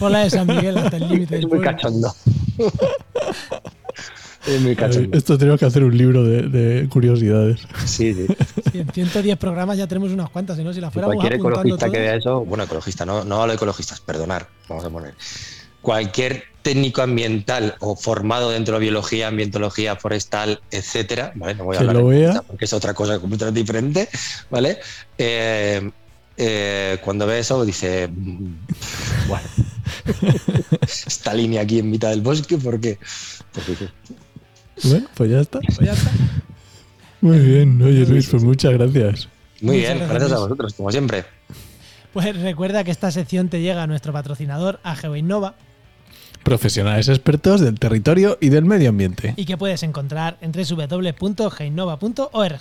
Hola de San Miguel hasta el límite Es muy cachondo. es muy cachondo. Esto tenemos que hacer un libro de, de curiosidades. Sí, sí. Sí, en 110 programas ya tenemos unas cuantas, si no, si las fuéramos Cualquier ecologista que vea eso, bueno, ecologista, no, no hablo de ecologistas, perdonar, vamos a poner. Cualquier técnico ambiental o formado dentro de biología, ambientología, forestal, etcétera, ¿vale? No voy a Que hablar lo de porque es otra cosa completamente diferente, ¿vale? Eh, eh, cuando ve eso dice, "Mm, bueno, esta línea aquí en mitad del bosque, porque, porque Bueno, pues ya está. Pues ya está. Muy bien, oye Luis, pues muchas gracias. muy Muchas bien, gracias, gracias a vosotros, como siempre. Pues recuerda que esta sección te llega a nuestro patrocinador, a GeoInnova, Profesionales expertos del territorio y del medio ambiente. y que puedes encontrar en www.geinnova.org.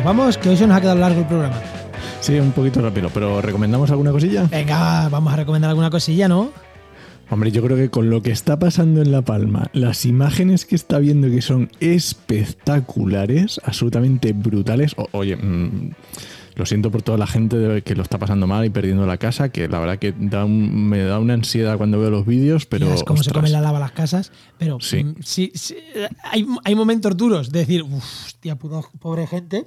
nos vamos, que hoy se nos ha quedado largo el programa. Sí, un poquito rápido, pero ¿recomendamos alguna cosilla? Venga, vamos a recomendar alguna cosilla, ¿no? Hombre, yo creo que con lo que está pasando en La Palma, las imágenes que está viendo que son espectaculares, absolutamente brutales. O- oye, mm, lo siento por toda la gente que lo está pasando mal y perdiendo la casa, que la verdad que da un- me da una ansiedad cuando veo los vídeos, pero... Es como se comen la lava las casas, pero Sí. mm, sí, sí, hay, hay momentos duros de decir, uff, pobre gente,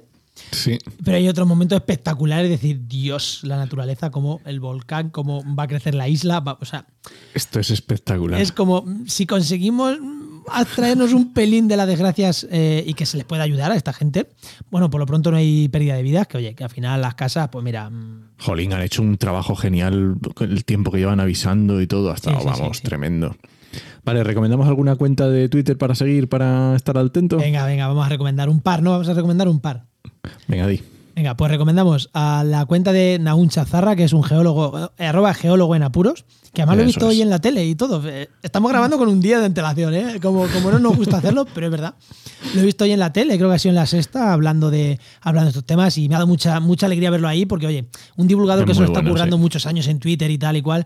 Sí, pero hay otros momentos espectaculares de decir, Dios, la naturaleza, como el volcán, cómo va a crecer la isla, va- o sea, esto es espectacular. es como si conseguimos abstraernos un pelín de las desgracias eh, y que se les pueda ayudar a esta gente, bueno, por lo pronto no hay pérdida de vidas, que oye, que al final las casas, pues mira, mm, Jolín, han hecho un trabajo genial el tiempo que llevan avisando y todo, hasta, Sí, sí, vamos, sí. tremendo. Vale, ¿recomendamos alguna cuenta de Twitter para seguir, para estar al tanto? venga, venga, vamos a recomendar un par, ¿no? Vamos a recomendar un par. Venga, di. Venga, pues recomendamos a la cuenta de Naun Chazarra, que es un geólogo, eh, arroba geólogo en apuros, que además lo he visto es. hoy en la tele y todo. Eh, Estamos grabando con un día de antelación, ¿eh? Como, como no nos gusta hacerlo, pero es verdad. Lo he visto hoy en la tele, creo que ha sido en la sexta, hablando de, hablando de estos temas y me ha dado mucha, mucha alegría verlo ahí, porque oye, un divulgador Es que se lo está bueno, currando sí. muchos años en Twitter y tal y cual.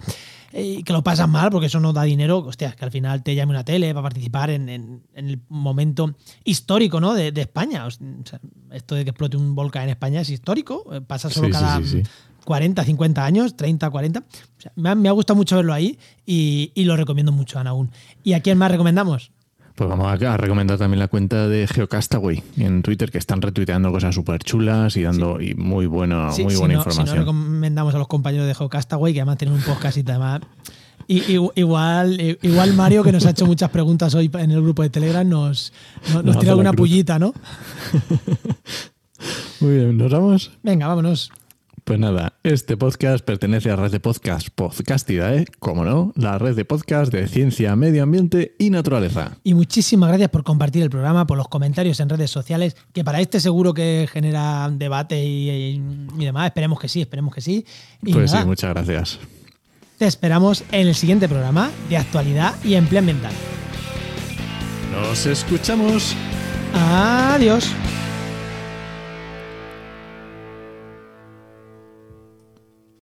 Y que lo pasas mal porque eso no da dinero, hostia, que al final te llame una tele para participar en, en- en el momento histórico ¿no? de, de España. O sea, esto de que explote un volcán en España es histórico, eh, pasa solo Sí, cada sí, sí. 40, 50 años, 30, 40. O sea, me, ha, me ha gustado mucho verlo ahí y, y lo recomiendo mucho, Anaún. ¿Y a quién más recomendamos? Pues vamos a, recomendar también la cuenta de Geocastaway en Twitter, que están retuiteando cosas súper chulas y dando y muy buena, Sí, muy si buena no, si no información. recomendamos a los compañeros de Geocastaway, que además tienen un podcast y demás. Y, igual, igual Mario, que nos ha hecho muchas preguntas hoy en el grupo de Telegram, nos, nos, nos tira alguna pullita, ¿no? Muy bien, ¿nos vamos? Venga, vámonos. Pues nada, este podcast pertenece a la red de podcast Podcastidae, como no, la red de podcast de ciencia, medio ambiente y naturaleza. Y muchísimas gracias por compartir el programa, por los comentarios en redes sociales, que para este seguro que genera debate y, y- y demás. Esperemos que sí, esperemos que sí. Y Pues nada, sí, muchas gracias. te esperamos en el siguiente programa de actualidad y empleo ambiental. Nos escuchamos. Adiós.